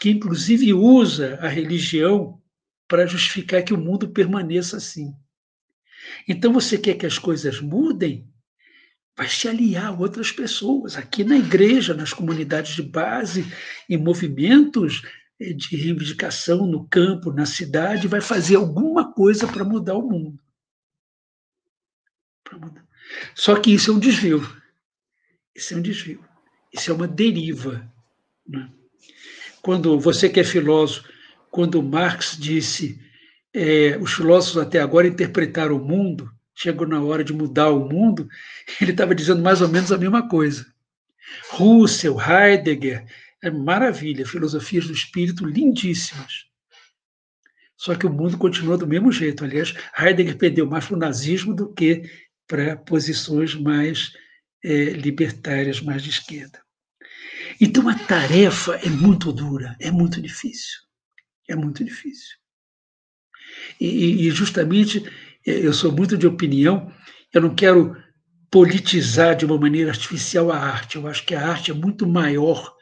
que, inclusive, usa a religião para justificar que o mundo permaneça assim. Então, você quer que as coisas mudem? Vai se aliar a outras pessoas, aqui na igreja, nas comunidades de base, em movimentos eh, de reivindicação no campo, na cidade, vai fazer alguma coisa para mudar o mundo. Só que isso é um desvio. Isso é um desvio. Isso é uma deriva. Né? Quando você que é filósofo, quando Marx disse é, os filósofos até agora interpretaram o mundo, chegou na hora de mudar o mundo, ele estava dizendo mais ou menos a mesma coisa. Russell, Heidegger, é maravilha, filosofias do espírito lindíssimas. Só que o mundo continua do mesmo jeito. Aliás, Heidegger perdeu mais para o nazismo do que para posições mais é, libertárias mais de esquerda. Então a tarefa é muito dura, é muito difícil. É muito difícil. E, e justamente é, eu sou muito de opinião, eu não quero politizar de uma maneira artificial a arte. Eu acho que a arte é muito maior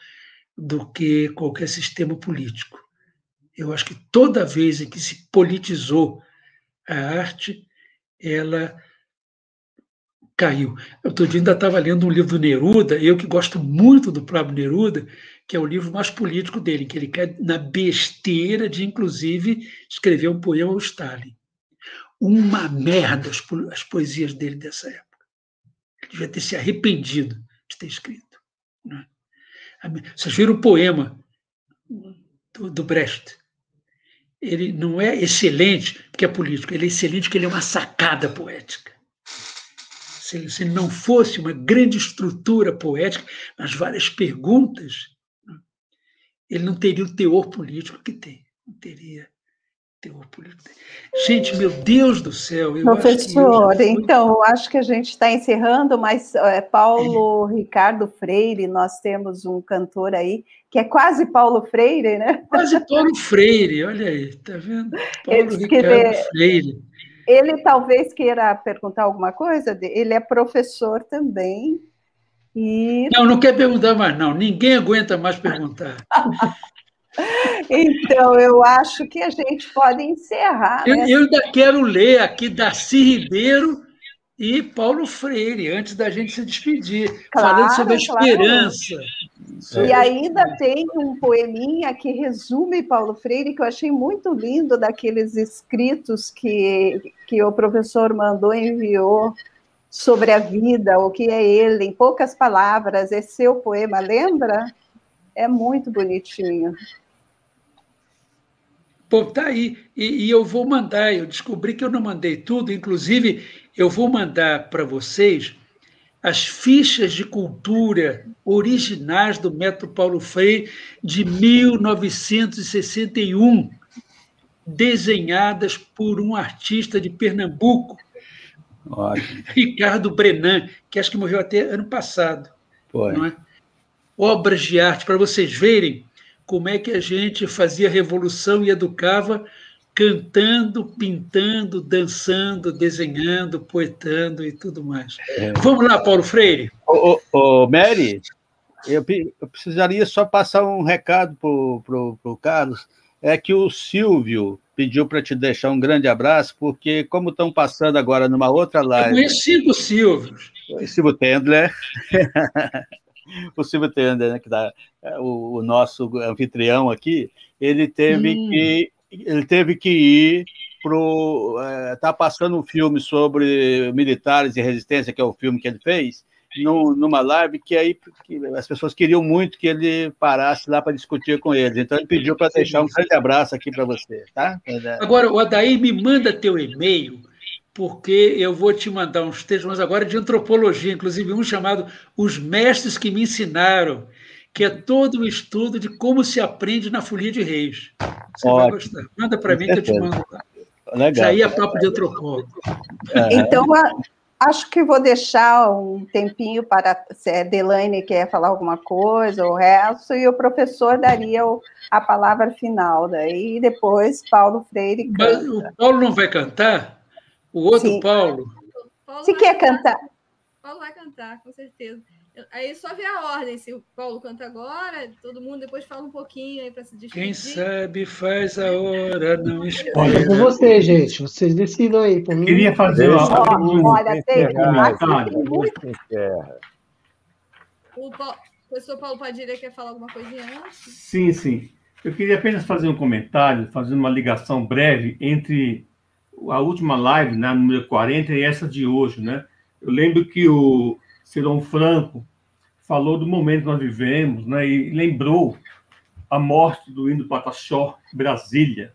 do que qualquer sistema político. Eu acho que toda vez em que se politizou a arte, ela caiu. Outro dia ainda estava lendo um livro do Neruda, eu que gosto muito do próprio Neruda, que é o livro mais político dele, que ele quer na besteira de, inclusive, escrever um poema ao Stalin. Uma merda as, as poesias dele dessa época. Ele devia ter se arrependido de ter escrito. Né? Vocês viram o poema do, do Brecht? Ele não é excelente porque é político, ele é excelente porque ele é uma sacada poética se, se não fosse uma grande estrutura poética nas várias perguntas, ele não teria o teor político que tem. Não teria teor político. Gente, meu Deus do céu. Professor, eu então, eu acho que a gente está encerrando, mas é, Paulo é. Ricardo Freire, nós temos um cantor aí que é quase Paulo Freire, né? Quase Paulo Freire, olha aí, tá vendo? Paulo Ricardo Freire. Ele talvez queira perguntar alguma coisa, ele é professor também. E... Não, não quer perguntar mais, não. Ninguém aguenta mais perguntar. então, eu acho que a gente pode encerrar. Eu, né? eu ainda quero ler aqui Darcy Ribeiro e Paulo Freire, antes da gente se despedir, claro, falando sobre a esperança. E ainda tem um poeminha que resume Paulo Freire, que eu achei muito lindo, daqueles escritos que, que o professor mandou, enviou sobre a vida, o que é ele, em poucas palavras. Esse seu poema, lembra? É muito bonitinho. Pô, tá aí. E, e, eu vou mandar, eu descobri que eu não mandei tudo, inclusive eu vou mandar para vocês as fichas de cultura originais do método Paulo Freire de 1961, desenhadas por um artista de Pernambuco, Ótimo. Ricardo Brenan, que acho que morreu até ano passado. Foi. É? Obras de arte, para vocês verem como é que a gente fazia revolução e educava cantando, pintando, dançando, desenhando, poetando e tudo mais. É. Vamos lá, Paulo Freire. Ô, ô, ô Mary, eu, eu, precisaria só passar um recado para o Carlos. É que o Silvio pediu para te deixar um grande abraço, porque como estão passando agora numa outra live... Eu conheço cinco Silvios. Silvio Tendler. o Silvio Tendler, né, que dá, é, o, o, nosso anfitrião aqui, ele teve hum. que ele teve que ir para é, tá passando um filme sobre militares e resistência, que é o filme que ele fez, no, numa live que aí que as pessoas queriam muito que ele parasse lá para discutir com eles. Então ele pediu para deixar um grande abraço aqui para você, tá? Agora, o Adair me manda teu e-mail, porque eu vou te mandar uns textos, mas agora de antropologia, inclusive um chamado Os Mestres que Me Ensinaram, que é todo um estudo de como se aprende na Folia de Reis. Você Ótimo. vai gostar. Manda para mim que eu te mando lá. Legal. Já ia papo de antropólogo. É. Então, acho que vou deixar um tempinho para se a Delaine quer falar alguma coisa, o resto, e o professor daria o, a palavra final. Daí depois Paulo Freire. Canta. Mas o Paulo não vai cantar? O outro Sim. Paulo? Paulo se quer cantar. cantar. Paulo vai cantar, com certeza. Aí só ver a ordem, se o Paulo canta agora, todo mundo depois fala um pouquinho aí para se despedir. Quem sabe faz a hora, não espera. Olha com vocês, gente. Vocês decidam aí. Por mim. Queria fazer uma. Olha, tem O professor Paulo Padilha quer falar alguma coisinha antes? Sim, sim. Eu queria apenas fazer um comentário, fazendo uma ligação breve entre a última live, na né, número 40, e essa de hoje, né? Eu lembro que o Cirão Franco falou do momento que nós vivemos, né, e lembrou a morte do Indo Pataxó, Brasília,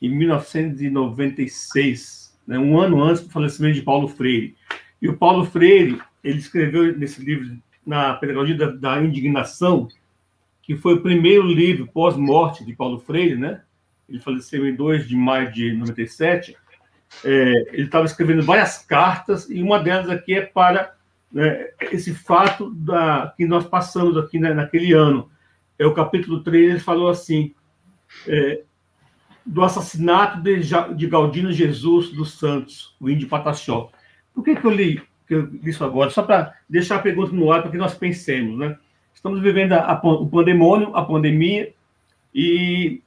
em 1996, né, um ano antes do falecimento de Paulo Freire. E o Paulo Freire, ele escreveu nesse livro, na Pedagogia da, da Indignação, que foi o primeiro livro pós-morte de Paulo Freire, né? Ele faleceu em 2 de maio de 97. É, ele estava escrevendo várias cartas, e uma delas aqui é para né, esse fato da, que nós passamos aqui né, naquele ano. É o capítulo 3, ele falou assim, é, do assassinato de, de Galdino Jesus dos Santos, o índio Pataxó. Por que, que eu li que eu isso agora? Só para deixar a pergunta no ar para que nós pensemos. Né? Estamos vivendo a, a, o pandemônio, a pandemia, e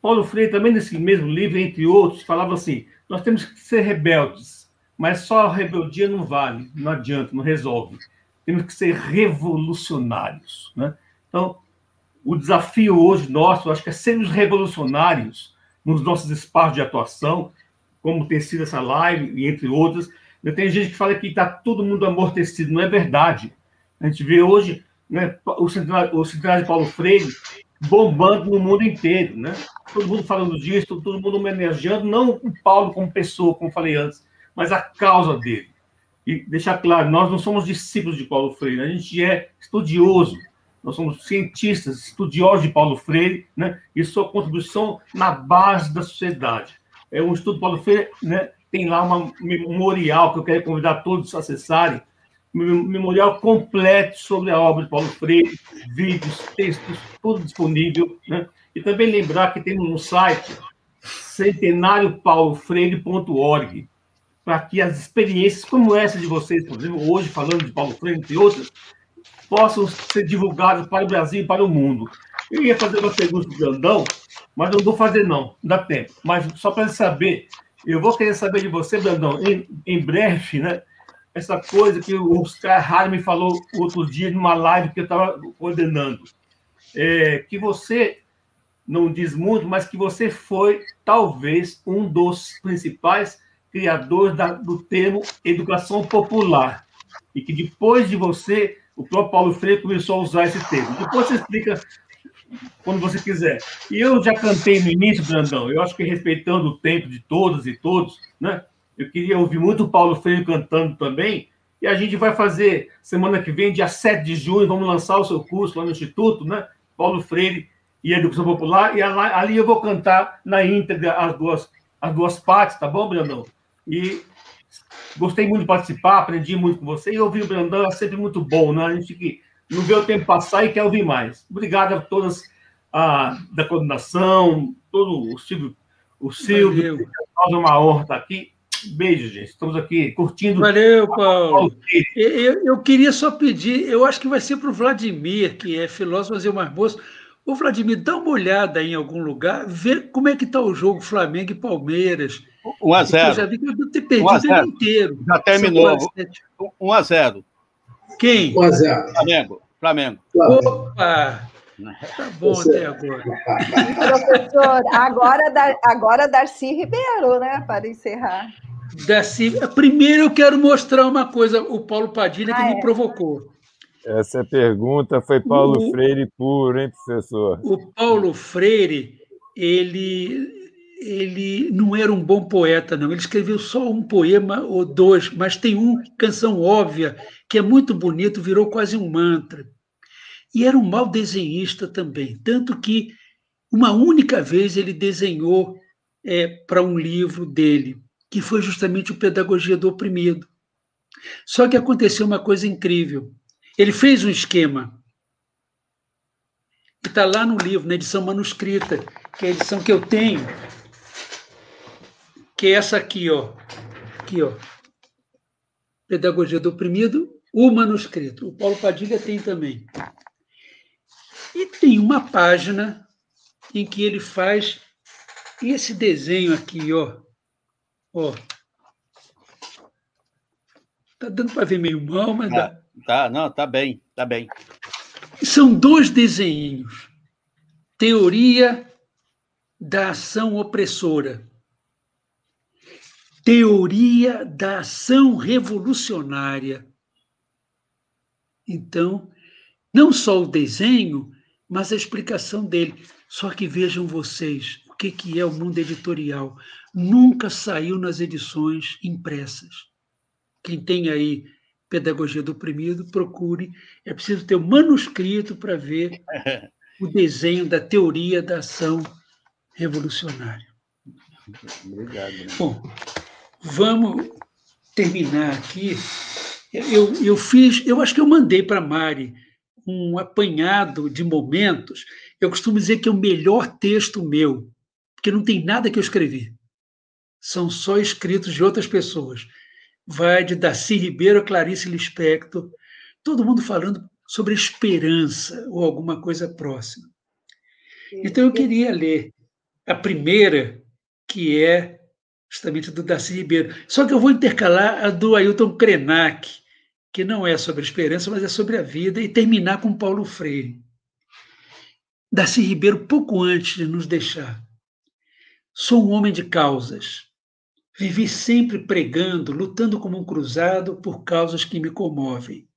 Paulo Freire também nesse mesmo livro, entre outros, falava assim, nós temos que ser rebeldes, mas só a rebeldia não vale, não adianta, não resolve. Temos que ser revolucionários. Né? Então, o desafio hoje nosso, acho que é sermos revolucionários nos nossos espaços de atuação, como tem sido essa live, e entre outras. Tem gente que fala que está todo mundo amortecido, não é verdade. A gente vê hoje né, o, centenário, o centenário de Paulo Freire bombando no mundo inteiro, né? Todo mundo falando disso, todo mundo homenageando, não o Paulo como pessoa, como falei antes, mas a causa dele. E deixar claro, nós não somos discípulos de Paulo Freire, a gente é estudioso, nós somos cientistas, estudiosos de Paulo Freire, né? e sua contribuição na base da sociedade. É um estudo Paulo Freire, né? tem lá um memorial que eu quero convidar todos a acessarem, um memorial completo sobre a obra de Paulo Freire, vídeos, textos, tudo disponível. Né? E também lembrar que temos um site centenariopaulofreire.org, para que as experiências como essa de vocês, por exemplo, hoje falando de Paulo Freire e outras, possam ser divulgadas para o Brasil e para o mundo. Eu ia fazer uma pergunta para o Brandão, mas não vou fazer não, não dá tempo. Mas só para saber, eu vou querer saber de você, Brandão, em, em breve, né? Essa coisa que o Oscar Harry me falou outro dia numa live que eu estava coordenando. É, que você não diz muito, mas que você foi talvez um dos principais criador da, do termo educação popular. E que depois de você, o próprio Paulo Freire começou a usar esse termo. Depois você explica quando você quiser. E eu já cantei no início, Brandão, eu acho que respeitando o tempo de todas e todos, né? Eu queria ouvir muito o Paulo Freire cantando também, E a gente vai fazer, semana que vem, dia 7 de junho, vamos lançar o seu curso lá no Instituto, né? Paulo Freire e Educação Popular. E ali eu vou cantar na íntegra as duas, as duas partes, tá bom, Brandão? E gostei muito de participar, aprendi muito com você. E ouvir o Brandão é sempre muito bom, né? A gente que não vê o tempo passar e quer ouvir mais. Obrigado a todas a, da coordenação, todo o Silvio, o Silvio, é uma honra estar aqui. Beijo, gente. Estamos aqui curtindo. Valeu, Paulo. Eu, eu queria só pedir, eu acho que vai ser para o Vladimir, que é filósofo, mas é o mais moço. Ô, Vladimir, dá uma olhada em algum lugar, vê como é que está o jogo Flamengo e Palmeiras. 1 a 0 Eu já vi que eu devo ter perdido ele inteiro. Já terminou. 1 a 0 Quem? 1 a 0 Flamengo. Flamengo. Opa! Tá bom Você... até agora. Professor, agora, agora Darcy Ribeiro, né? Para encerrar. Darcy, primeiro eu quero mostrar uma coisa, o Paulo Padilha que ah, me é. provocou. Essa pergunta foi Paulo o, Freire puro, hein, professor? O Paulo Freire, ele, ele não era um bom poeta, não. Ele escreveu só um poema ou dois, mas tem uma canção óbvia que é muito bonito, virou quase um mantra. E era um mau desenhista também, tanto que uma única vez ele desenhou é, para um livro dele, que foi justamente o Pedagogia do Oprimido. Só que aconteceu uma coisa incrível. Ele fez um esquema que está lá no livro, na edição manuscrita, que é a edição que eu tenho, que é essa aqui, ó. Aqui, ó. Pedagogia do Oprimido, o manuscrito. O Paulo Padilha tem também. E tem uma página em que ele faz esse desenho aqui, ó. Ó. Tá dando para ver meio mal, mas tá, dá. Tá, não, tá bem, tá bem. São dois desenhos. Teoria da ação opressora teoria da ação revolucionária. Então, não só o desenho, mas a explicação dele. Só que vejam vocês o que, que é o mundo editorial. Nunca saiu nas edições impressas. Quem tem aí Pedagogia do Oprimido, procure. É preciso ter o um manuscrito para ver o desenho da teoria da ação revolucionária. Obrigado. Né? Bom, Vamos terminar aqui. Eu, eu fiz, eu acho que eu mandei para Mari um apanhado de momentos. Eu costumo dizer que é o melhor texto meu, porque não tem nada que eu escrevi. São só escritos de outras pessoas. Vai de Darcy Ribeiro a Clarice Lispector, todo mundo falando sobre esperança ou alguma coisa próxima. Então eu queria ler a primeira, que é justamente do Darcy Ribeiro. Só que eu vou intercalar a do Ailton Krenak, que não é sobre a esperança, mas é sobre a vida, e terminar com Paulo Freire. Darcy Ribeiro, pouco antes de nos deixar. Sou um homem de causas. Vivi sempre pregando, lutando como um cruzado por causas que me comovem.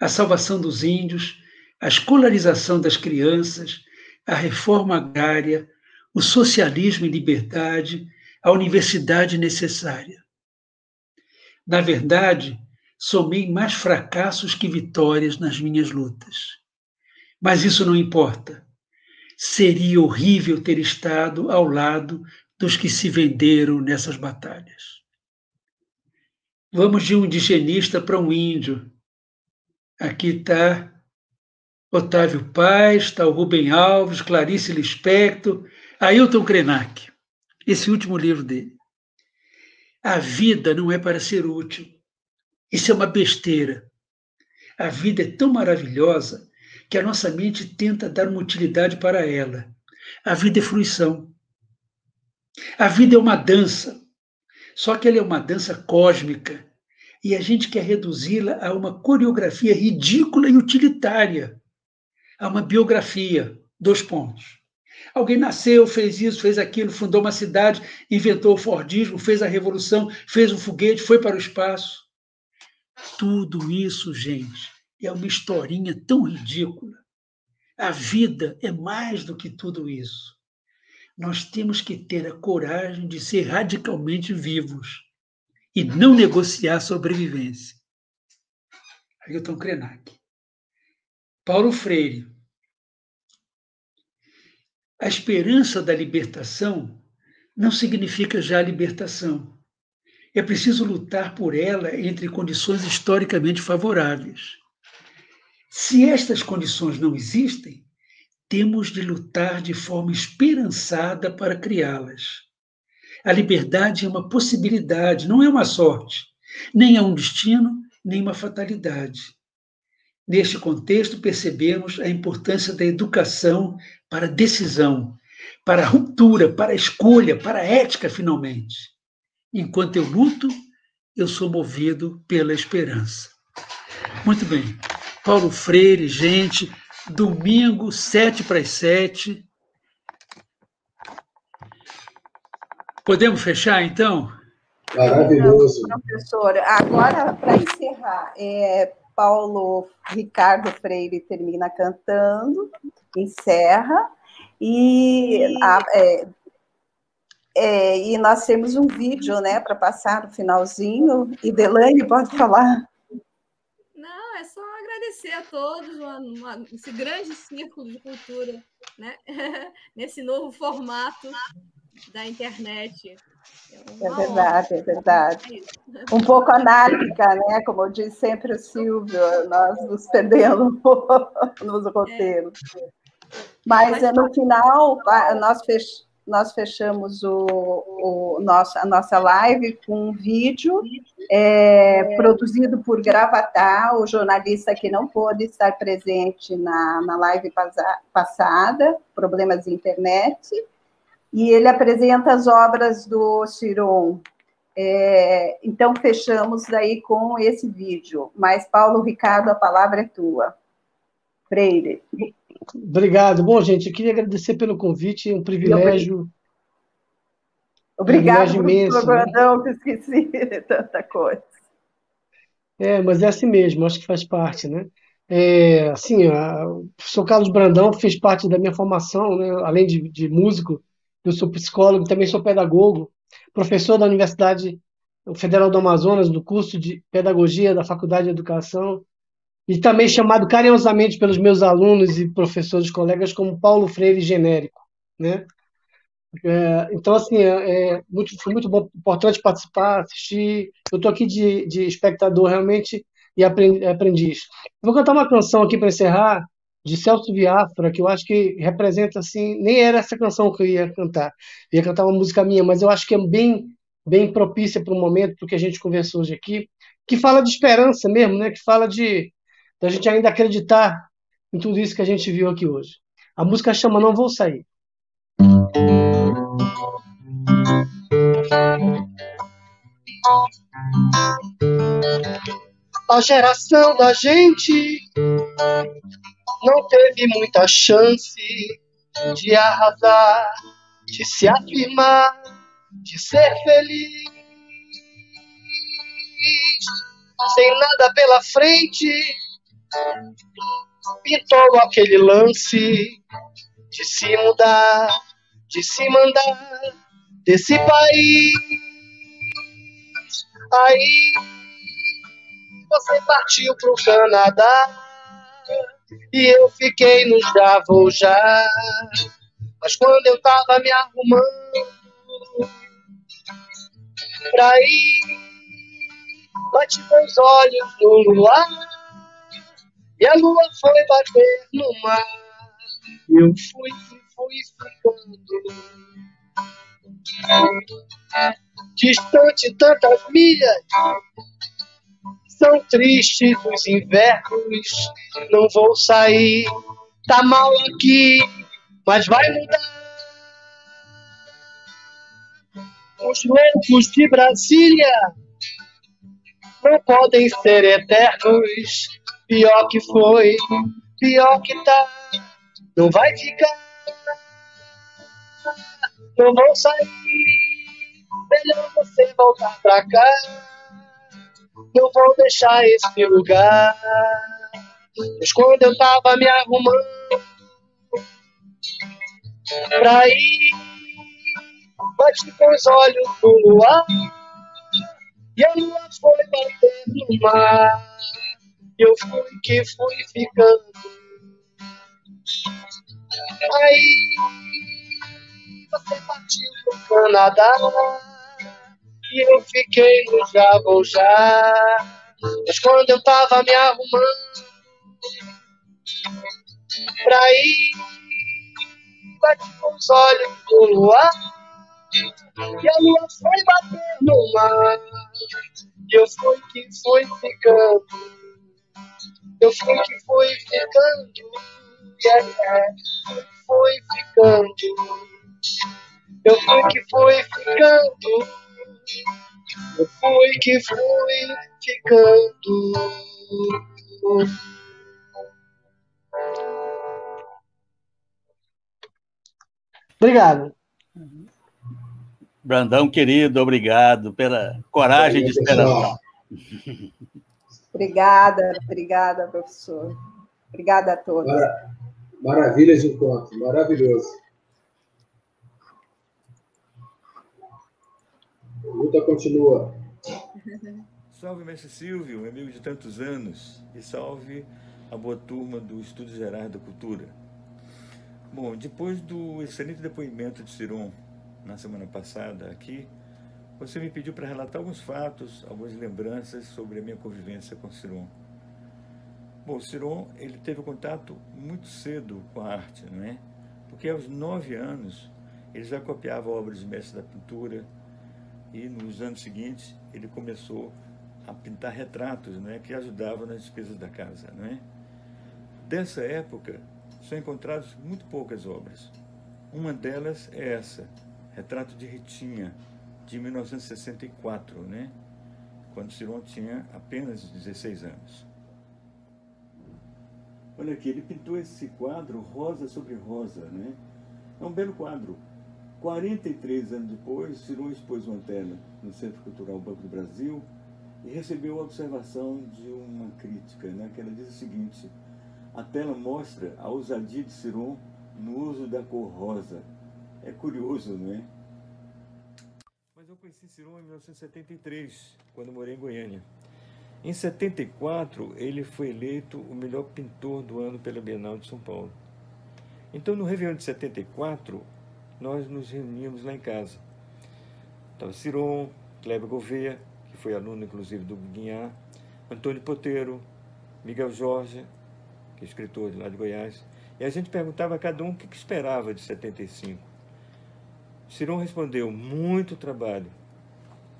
A salvação dos índios, a escolarização das crianças, a reforma agrária, o socialismo e liberdade, a universidade necessária. Na verdade, somei mais fracassos que vitórias nas minhas lutas. Mas isso não importa. Seria horrível ter estado ao lado dos que se venderam nessas batalhas. Vamos de um indigenista para um índio. Aqui está Otávio Paz, está o Rubem Alves, Clarice Lispector, Ailton Krenak esse último livro dele. A vida não é para ser útil. Isso é uma besteira. A vida é tão maravilhosa que a nossa mente tenta dar uma utilidade para ela. A vida é fruição. A vida é uma dança, só que ela é uma dança cósmica e a gente quer reduzi-la a uma coreografia ridícula e utilitária, a uma biografia. Dois pontos. Alguém nasceu, fez isso, fez aquilo, fundou uma cidade, inventou o Fordismo, fez a revolução, fez um foguete, foi para o espaço. Tudo isso, gente, é uma historinha tão ridícula. A vida é mais do que tudo isso. Nós temos que ter a coragem de ser radicalmente vivos. e não negociar sobrevivência. Ailton Krenak. Paulo Freire. A esperança da libertação não significa já libertação. É preciso lutar por ela entre condições historicamente favoráveis. Se estas condições não existem, temos de lutar de forma esperançada para criá-las. A liberdade é uma possibilidade, não é uma sorte, nem é um destino, nem uma fatalidade. Neste contexto, percebemos a importância da educação para a decisão, para a ruptura, para a escolha, para a ética, finalmente. Enquanto eu luto, eu sou movido pela esperança. Muito bem. Paulo Freire, gente, domingo, sete para as sete. Podemos fechar, então? Maravilhoso. Então, professor, agora, para encerrar, é, Paulo Ricardo Freire termina cantando, encerra, e, a, é, é, e nós temos um vídeo né, para passar no finalzinho, e Delane pode falar. Não, é só agradecer a todos uma, uma, esse grande círculo de cultura, né? nesse novo formato da internet. É, é verdade, é verdade. É um pouco anárquica, né? Como diz sempre o Silvio, nós nos perdemos nos roteiros. Mas no final, nós fechamos nós fechamos o, o nosso, a nossa live com um vídeo é, produzido por Gravatar, o jornalista que não pôde estar presente na, na live passada, problemas de internet, e ele apresenta as obras do Chiron. É, então, fechamos daí com esse vídeo. Mas, Paulo Ricardo, a palavra é tua. Freire. Obrigado. Bom, gente, eu queria agradecer pelo convite, é um privilégio. Obrigado, um imenso, Brandão, né? que esqueci de tanta coisa. É, mas é assim mesmo, acho que faz parte, né? É, assim, o professor Carlos Brandão fez parte da minha formação, né? além de, de músico, eu sou psicólogo, também sou pedagogo, professor da Universidade Federal do Amazonas, do curso de Pedagogia da Faculdade de Educação, e também chamado carinhosamente pelos meus alunos e professores colegas como Paulo Freire genérico, né? É, então, assim, é, é, muito, foi muito bom, importante participar, assistir. Eu estou aqui de, de espectador realmente e aprendiz. vou cantar uma canção aqui para encerrar, de Celso Viafra, que eu acho que representa assim, nem era essa canção que eu ia cantar, eu ia cantar uma música minha, mas eu acho que é bem bem propícia para o momento do que a gente conversou hoje aqui, que fala de esperança mesmo, né? Que fala de da gente ainda acreditar em tudo isso que a gente viu aqui hoje. A música chama Não Vou Sair. A geração da gente não teve muita chance de arrasar, de se afirmar, de ser feliz. Sem nada pela frente, pintou aquele lance de se mudar, de se mandar desse país. Aí você partiu pro Canadá e eu fiquei no já. Mas quando eu tava me arrumando pra ir, bati meus olhos no luar e a lua foi bater no mar. Eu fui, fui ficando distante tantas milhas são tristes os invernos, não vou sair, tá mal aqui, mas vai mudar. Os loucos de Brasília não podem ser eternos, pior que foi, pior que tá, não vai ficar, não vou sair, melhor você voltar pra cá não vou deixar esse lugar. Mas quando eu tava me arrumando pra ir, bati com os olhos no luar. E a lua foi bater no mar. Eu fui que fui ficando. Aí você partiu pro Canadá. E eu fiquei no já vou já. Mas quando eu tava me arrumando pra ir, bati com os olhos do luar. E a lua foi bater no mar. E eu fui que fui ficando. Eu fui que fui ficando. Yeah, yeah. Fui ficando. Eu fui que fui ficando. Eu fui que fui ficando. Obrigado. Brandão, querido, obrigado pela coragem de esperar. Obrigada, obrigada, professor. Obrigada a todos. Maravilha de encontro, maravilhoso. A luta continua. Salve, mestre Silvio, amigo de tantos anos, e salve a boa turma do Estudos Gerais da Cultura. Bom, depois do excelente depoimento de Ciron na semana passada aqui, você me pediu para relatar alguns fatos, algumas lembranças sobre a minha convivência com Ciron. Bom, Ciron, ele teve contato muito cedo com a arte, não é? Porque aos nove anos, ele já copiava obras de mestres da pintura e nos anos seguintes ele começou a pintar retratos, não é? Que ajudavam nas despesas da casa, não é? Dessa época, são encontradas muito poucas obras. Uma delas é essa, Retrato de Ritinha, de 1964, né? quando Ciron tinha apenas 16 anos. Olha aqui, ele pintou esse quadro rosa sobre rosa, né? É um belo quadro. 43 anos depois, Ciron expôs uma tela no Centro Cultural Banco do Brasil e recebeu a observação de uma crítica, né? que ela diz o seguinte, a tela mostra a ousadia de Ciron no uso da cor rosa. É curioso, não é? Mas eu conheci Ciron em 1973, quando morei em Goiânia. Em 74, ele foi eleito o melhor pintor do ano pela Bienal de São Paulo. Então, no Réveillon de 74, nós nos reunimos lá em casa. Estava Ciron, Kleber Gouveia, que foi aluno, inclusive, do Guinhar, Antônio Poteiro, Miguel Jorge, que é escritor de lá de Goiás, e a gente perguntava a cada um o que esperava de 75. Ciron respondeu, muito trabalho.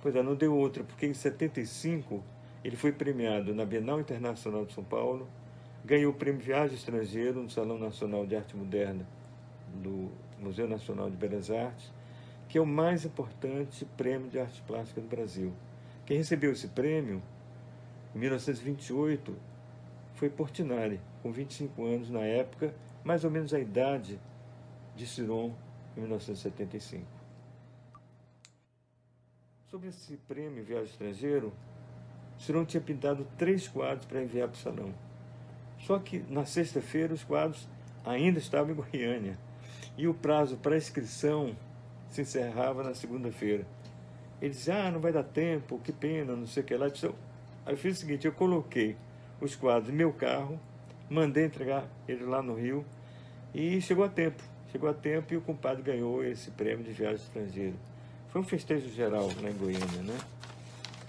Pois é, não deu outra, porque em 75 ele foi premiado na Bienal Internacional de São Paulo, ganhou o prêmio Viagem Estrangeiro no Salão Nacional de Arte Moderna do Museu Nacional de Belas Artes, que é o mais importante prêmio de arte plástica do Brasil. Quem recebeu esse prêmio, em 1928, foi Portinari, com 25 anos na época, mais ou menos a idade de Ciron em 1975. Sobre esse prêmio Viagem Estrangeiro, Ciron tinha pintado três quadros para enviar para o salão. Só que na sexta-feira os quadros ainda estavam em Goiânia e o prazo para inscrição se encerrava na segunda-feira. Ele disse: Ah, não vai dar tempo, que pena, não sei o que lá. Aí eu fiz o seguinte: eu coloquei os quadros em meu carro, mandei entregar ele lá no Rio e chegou a tempo. Chegou a tempo e o compadre ganhou esse prêmio de viagem estrangeira. Foi um festejo geral lá em Goiânia, né?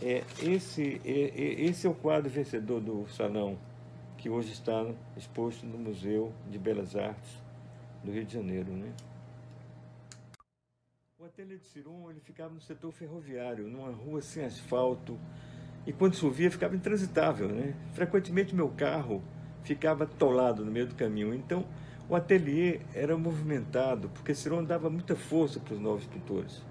É, esse, é, esse é o quadro vencedor do salão, que hoje está exposto no Museu de Belas Artes do Rio de Janeiro, né? O ateliê de Ciron ele ficava no setor ferroviário, numa rua sem asfalto, e quando chovia ficava intransitável, né? Frequentemente meu carro ficava atolado no meio do caminho. Então, o ateliê era movimentado, porque Ciron dava muita força para os novos pintores.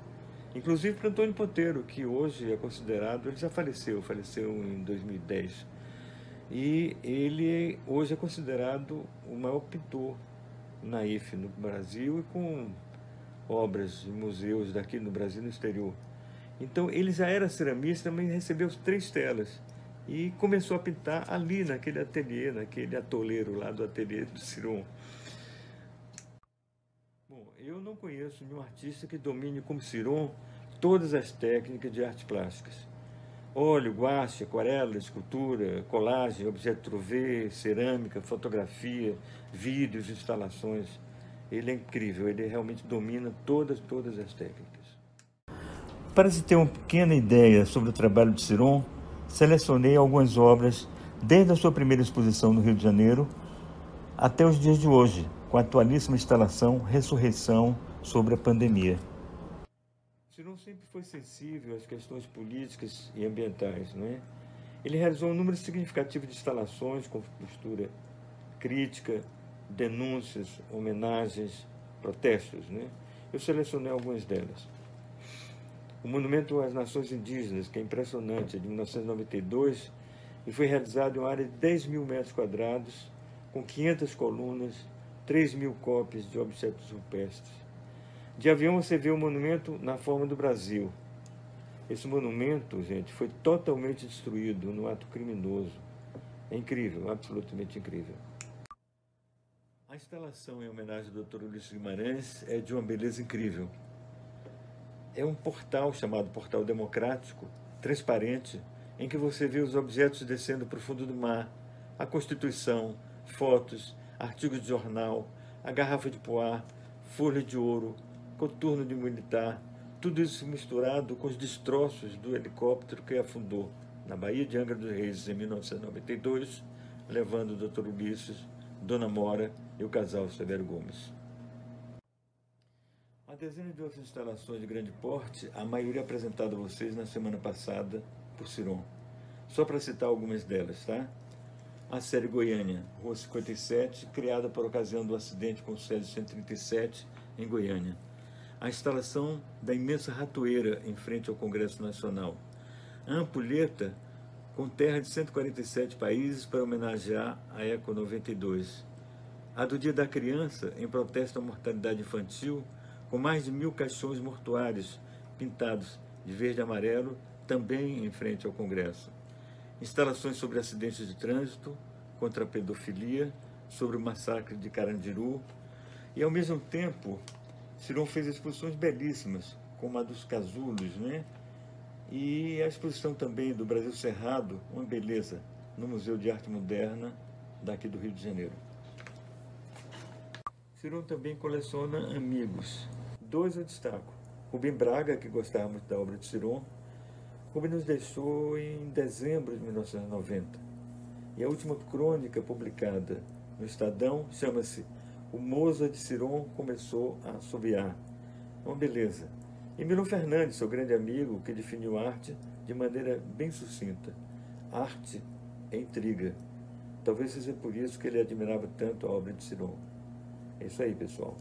Inclusive para Antônio Ponteiro, que hoje é considerado, ele já faleceu, faleceu em 2010. E ele hoje é considerado o maior pintor naif no Brasil e com obras em museus daqui no Brasil e no exterior. Então ele já era ceramista, mas recebeu três telas e começou a pintar ali naquele ateliê, naquele atoleiro lá do ateliê do Ciron. Bom, eu não conheço nenhum artista que domine como Ciron todas as técnicas de artes plásticas. Óleo, guache, aquarela, escultura, colagem, objeto truvê, cerâmica, fotografia, vídeos, instalações. Ele é incrível, ele realmente domina todas, todas as técnicas. Para se ter uma pequena ideia sobre o trabalho de Ciron, selecionei algumas obras desde a sua primeira exposição no Rio de Janeiro até os dias de hoje, com a atualíssima instalação Ressurreição sobre a pandemia. Ciron sempre foi sensível às questões políticas e ambientais, é? Ele realizou um número significativo de instalações com postura crítica, denúncias, homenagens, protestos, né? Eu selecionei algumas delas. O Monumento às Nações Indígenas, que é impressionante, é de 1992, e foi realizado em uma área de 10 mil metros quadrados, com 500 colunas, 3 mil cópias de objetos rupestres. De avião você vê o monumento na forma do Brasil. Esse monumento, gente, foi totalmente destruído no ato criminoso. É incrível, absolutamente incrível. A instalação em homenagem ao Dr. Ulisses Guimarães é de uma beleza incrível. É um portal chamado Portal Democrático, transparente, em que você vê os objetos descendo para o fundo do mar, a Constituição, fotos, artigos de jornal, a garrafa de poá, folha de ouro, coturno de militar, tudo isso misturado com os destroços do helicóptero que afundou na Baía de Angra dos Reis em 1992, levando o Dr. Ulisses, Dona Mora e o casal Severo Gomes. A dezena de outras instalações de grande porte, a maioria apresentada a vocês na semana passada por Ciron. Só para citar algumas delas, tá? A série Goiânia, Rua 57, criada por ocasião do acidente com o Césio 137 em Goiânia a instalação da imensa ratoeira em frente ao Congresso Nacional. A ampulheta com terra de 147 países para homenagear a Eco 92. A do Dia da Criança, em protesto à mortalidade infantil, com mais de mil caixões mortuários pintados de verde e amarelo, também em frente ao Congresso. Instalações sobre acidentes de trânsito, contra a pedofilia, sobre o massacre de Carandiru, e ao mesmo tempo Ciron fez exposições belíssimas, como a dos casulos, né? E a exposição também do Brasil Cerrado, uma beleza, no Museu de Arte Moderna daqui do Rio de Janeiro. Ciron também coleciona amigos. Dois eu destaco. Rubem Braga, que gostava muito da obra de Ciron. Rubem nos deixou em dezembro de 1990. E a última crônica publicada no Estadão chama-se o Moza de Ciron começou a assobiar. Uma beleza. E Milo Fernandes, seu grande amigo, que definiu arte de maneira bem sucinta. Arte é intriga. Talvez seja por isso que ele admirava tanto a obra de Ciron. É isso aí, pessoal.